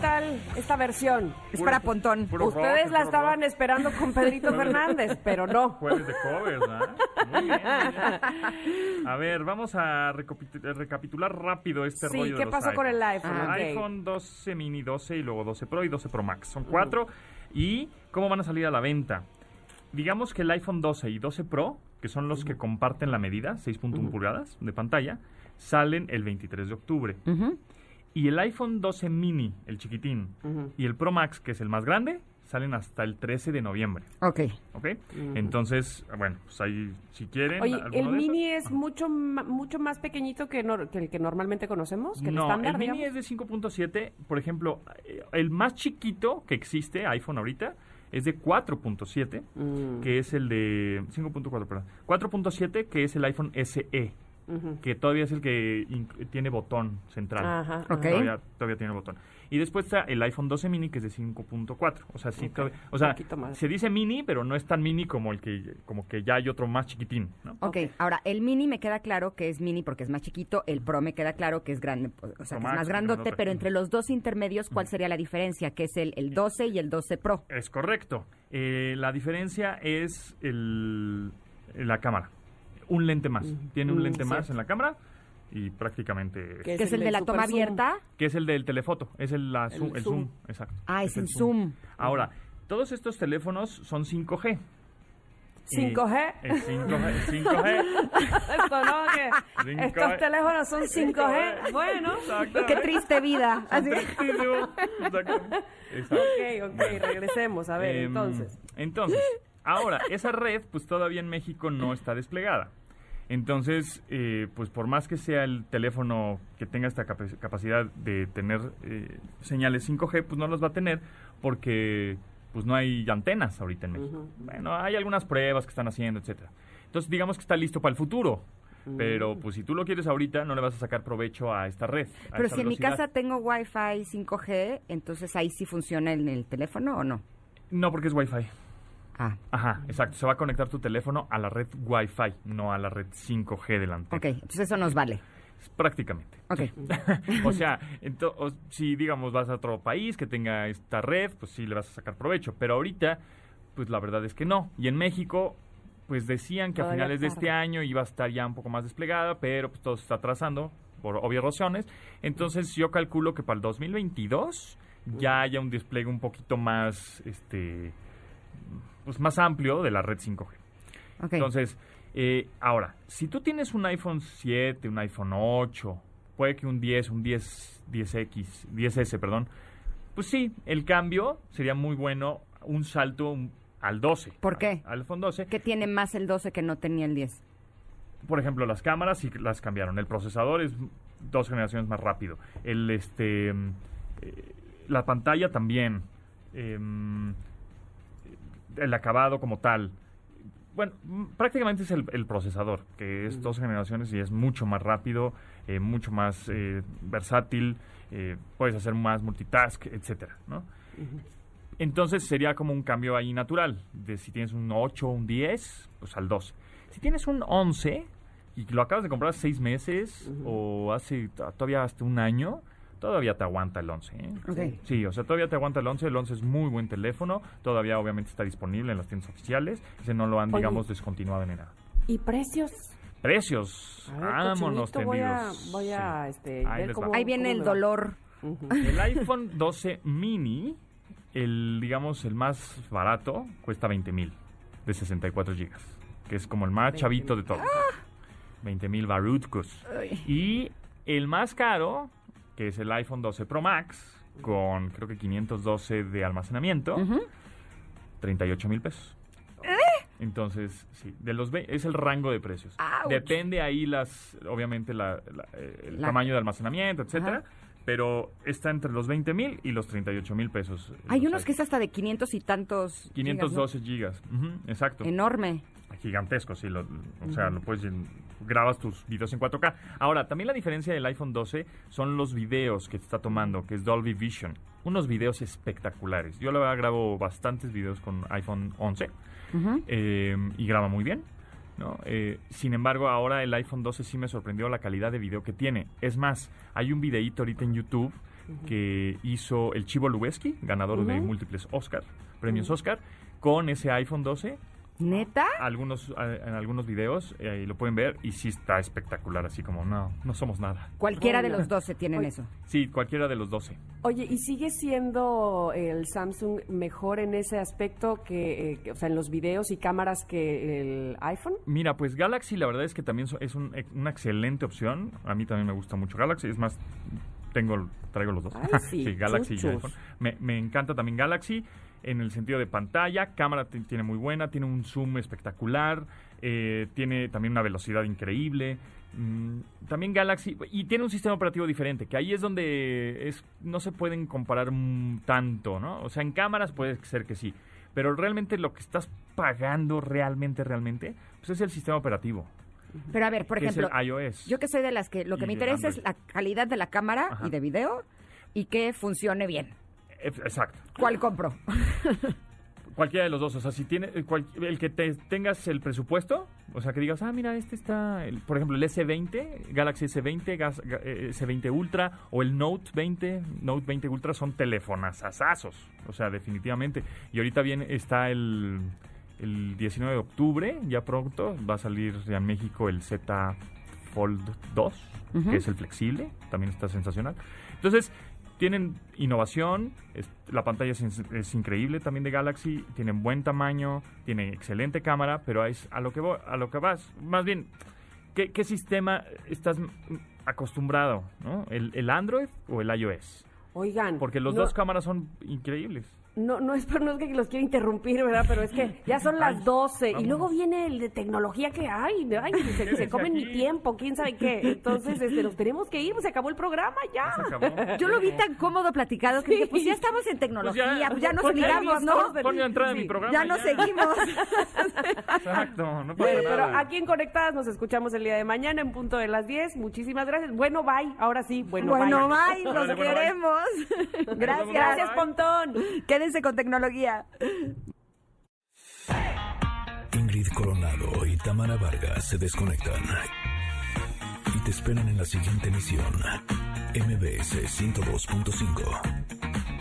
Tal esta versión? Es para Pontón. puro Ustedes la puro estaban rock. esperando con Pedrito Fernández, pero no. Jueves de covers, ¿verdad? Muy bien, muy bien. A ver, vamos a recapitu- recapitular rápido este Sí, rollo de ¿qué los pasó con el iPhone? Ah, Ok. iPhone 12 mini, 12 y luego 12 Pro y 12 Pro Max. Son cuatro. ¿Y cómo van a salir a la venta? Digamos que el iPhone 12 y 12 Pro, que son los que comparten la medida, 6.1 pulgadas de pantalla, salen el 23 de octubre. Y el iPhone 12 mini, el chiquitín, y el Pro Max, que es el más grande, salen hasta el 13 de noviembre. Ok. ¿Ok? Entonces, bueno, pues ahí, si quieren... Oye, ¿el de mini es mucho, ma- mucho más pequeñito que, el que normalmente conocemos? ¿Que el no, estándar, el mini es de 5.7. Por ejemplo, eh, el más chiquito que existe, iPhone ahorita, es de 4.7, Mm. que es el de... 5.4, perdón. 4.7, que es el iPhone SE. Que todavía es el que tiene botón central. Ajá, Ok. Todavía, todavía tiene botón. Y después está el iPhone 12 mini, que es de 5.4. O sea, sí, Ok, todavía- o sea, poquito más. se dice mini, pero no es tan mini como el que como que ya hay otro más chiquitín, ¿no? Ok, ahora el mini me queda claro que es mini porque es más chiquito, el pro me queda claro que es grande, o sea, que es más grandote, grandote. pero entre los dos intermedios, ¿cuál sería la diferencia? Que es el, el 12 y el 12 Pro. Es correcto. Eh, la diferencia es el, la cámara. Un lente más. Tiene un Mm, lente más en la cámara y prácticamente... Que es el de la toma zoom. abierta. que es el del telefoto, es el, la zoom- el zoom. zoom. exacto. Ah, es el zoom. Ahora, todos estos teléfonos son 5G. Y 5G. El 5G. el 5G. Esto no, que 5G. estos teléfonos son 5G. Bueno. Qué triste vida. Así. Exacto. Ok, ok, regresemos. A ver, Em, entonces. Entonces, ahora, esa red, pues todavía en México no está desplegada. Entonces, eh, pues por más que sea el teléfono que tenga esta capac- capacidad de tener eh, señales 5G, pues no los va a tener porque pues no hay antenas ahorita en México. Bueno, hay algunas pruebas que están haciendo, etcétera. Entonces, digamos que está listo para el futuro. Pero pues si tú lo quieres ahorita, no le vas a sacar provecho a esta red. a Pero esta si en mi casa tengo Wi-Fi 5G, entonces ahí sí funciona en el teléfono o no? No, porque es Wi-Fi. Ah, Ajá, exacto. Se va a conectar tu teléfono a la red Wi-Fi, no a la red 5G de la antena. ok, entonces eso nos vale. Prácticamente. Ok. o sea, o- si digamos vas a otro país que tenga esta red, pues sí le vas a sacar provecho. Pero ahorita, pues la verdad es que no. Y en México, pues decían que a finales de este año iba a estar ya un poco más desplegada, pero pues todo se está atrasando por obvias razones. Entonces yo calculo que para el 2022 ya haya un despliegue un poquito más, este, pues más amplio de la red 5G. Ok. Entonces, eh, ahora, si tú tienes un iPhone 7, un iPhone 8, puede que un 10, un 10, 10X, 10S, perdón, pues sí, el cambio sería muy bueno, un salto al 12. ¿Por qué? Al iPhone 12. ¿Qué tiene más el 12 que no tenía el 10? Por ejemplo, las cámaras sí las cambiaron. El procesador es dos generaciones más rápido. El este eh, la pantalla también. Em, el acabado como tal. Bueno, prácticamente es el, el procesador, que es dos generaciones y es mucho más rápido, eh, mucho más eh, versátil, eh, puedes hacer más multitask, etcétera, ¿no? Entonces sería como un cambio ahí natural, de si tienes un 8 o un 10, pues al 12. Si tienes un 11 y lo acabas de comprar hace seis meses o hace todavía hasta un año, todavía te aguanta el 11. ¿eh? Sí, o sea, todavía te aguanta el 11. El 11 es muy buen teléfono, todavía obviamente está disponible en las tiendas oficiales. Ese no lo han, Oye. digamos, descontinuado ni nada. ¿Y precios? Precios, ver, vámonos cochinito, voy a, tendidos. voy a Sí. este, Ahí ver cómo- Ahí viene cómo el dolor. El iPhone 12 mini, el digamos el más barato, cuesta 20 mil de 64 gigas, que es como el más chavito de todos. 20 mil barutkos. Y el más caro, que es el iPhone 12 Pro Max, con creo que 512 de almacenamiento, 38 mil pesos. Entonces, sí, de los es el rango de precios. Depende ahí las, obviamente la- la- eh, el La- tamaño de almacenamiento, etcétera. Pero está entre los 20 mil y los 38 mil pesos. eh, Hay unos que es hasta de 500 y tantos. 512 gigas. Exacto. gigas, ¿no? Enorme. Gigantesco, sí. Lo, o sea, lo puedes, grabas tus videos en 4K. Ahora, también la diferencia del iPhone 12 son los videos que te está tomando, que es Dolby Vision. Unos videos espectaculares. Yo la verdad grabo bastantes videos con iPhone 11 Ujú. eh, y graba muy bien. ¿no? Eh, sin embargo, ahora el iPhone 12 sí me sorprendió la calidad de video que tiene. Es más, hay un videíto ahorita en YouTube que hizo el Chivo Lubeski, ganador de múltiples Oscar, premios Oscar, con ese iPhone 12 ¿Neta? algunos en algunos videos eh, lo pueden ver y sí está espectacular así como no no somos nada. Cualquiera de los 12 tienen Oye, eso. sí cualquiera de los 12 Oye, ¿y sigue siendo el Samsung mejor en ese aspecto que, eh, que, o sea, en los videos y cámaras que el iPhone? mira pues Galaxy la verdad es que también so- es un- una excelente opción. A mí también me gusta mucho Galaxy es más tengo traigo los dos. Ay, sí, Galaxy y iPhone. Me, me encanta también Galaxy en el sentido de pantalla cámara ti- tiene muy buena tiene un zoom espectacular eh, tiene también una velocidad increíble Mm, también Galaxy y tiene un sistema operativo diferente que ahí es donde es no se pueden comparar tanto no o sea en cámaras puede ser que sí pero realmente lo que estás pagando realmente realmente pues es el sistema operativo. Pero a ver, por es ejemplo, el iOS yo que soy de las que lo que me interesa es la calidad de la cámara Ajá. y de video y que funcione bien. Exacto ¿Cuál compro? Cualquiera de los dos, o sea, si tiene eh, cual- el que te tengas el presupuesto, o sea, que digas, ah, mira, este está, el- por ejemplo, el S20, Galaxy S20, Gas- ga- eh, S20 Ultra o el Note 20, Note 20 Ultra son teléfonos asazos, o sea, definitivamente. Y ahorita bien está el, el 19 de octubre, ya pronto, va a salir ya en México el Z Fold 2, Ujú. que es el flexible, también está sensacional. Entonces, tienen innovación, es- la pantalla es, increíble también de Galaxy, tienen buen tamaño, tiene excelente cámara, pero es a lo que voy- a lo que vas, más bien, ¿qué, qué sistema estás acostumbrado, ¿no? ¿El, el Android o el iOS? Oigan. Porque los no- dos cámaras son increíbles. No, no es, por- no es que los quiera interrumpir, ¿verdad? Pero es que ya son las 12 y luego viene el de tecnología que hay, ay, se, se comen mi tiempo, quién sabe qué. Entonces, este, nos tenemos que ir, pues se acabó el programa ya. Se acabó. Yo lo vi tan cómodo platicado que dije, pues ya estamos en tecnología, pues ya, nos pon- ligamos, ¿no? Pon la entrada de mi Sí, programa. Ya nos seguimos. Exacto, no pasa Bueno, pero aquí en Conectadas nos escuchamos el día de mañana en punto de las 10. Muchísimas gracias. Bueno, bye. Ahora sí, bueno, Bueno, bye. los bueno, bye. queremos. Gracias. Gracias, Pontón. Con tecnología. Ingrid Coronado y Tamara Vargas se desconectan y te esperan en la siguiente emisión. MBS 102.5.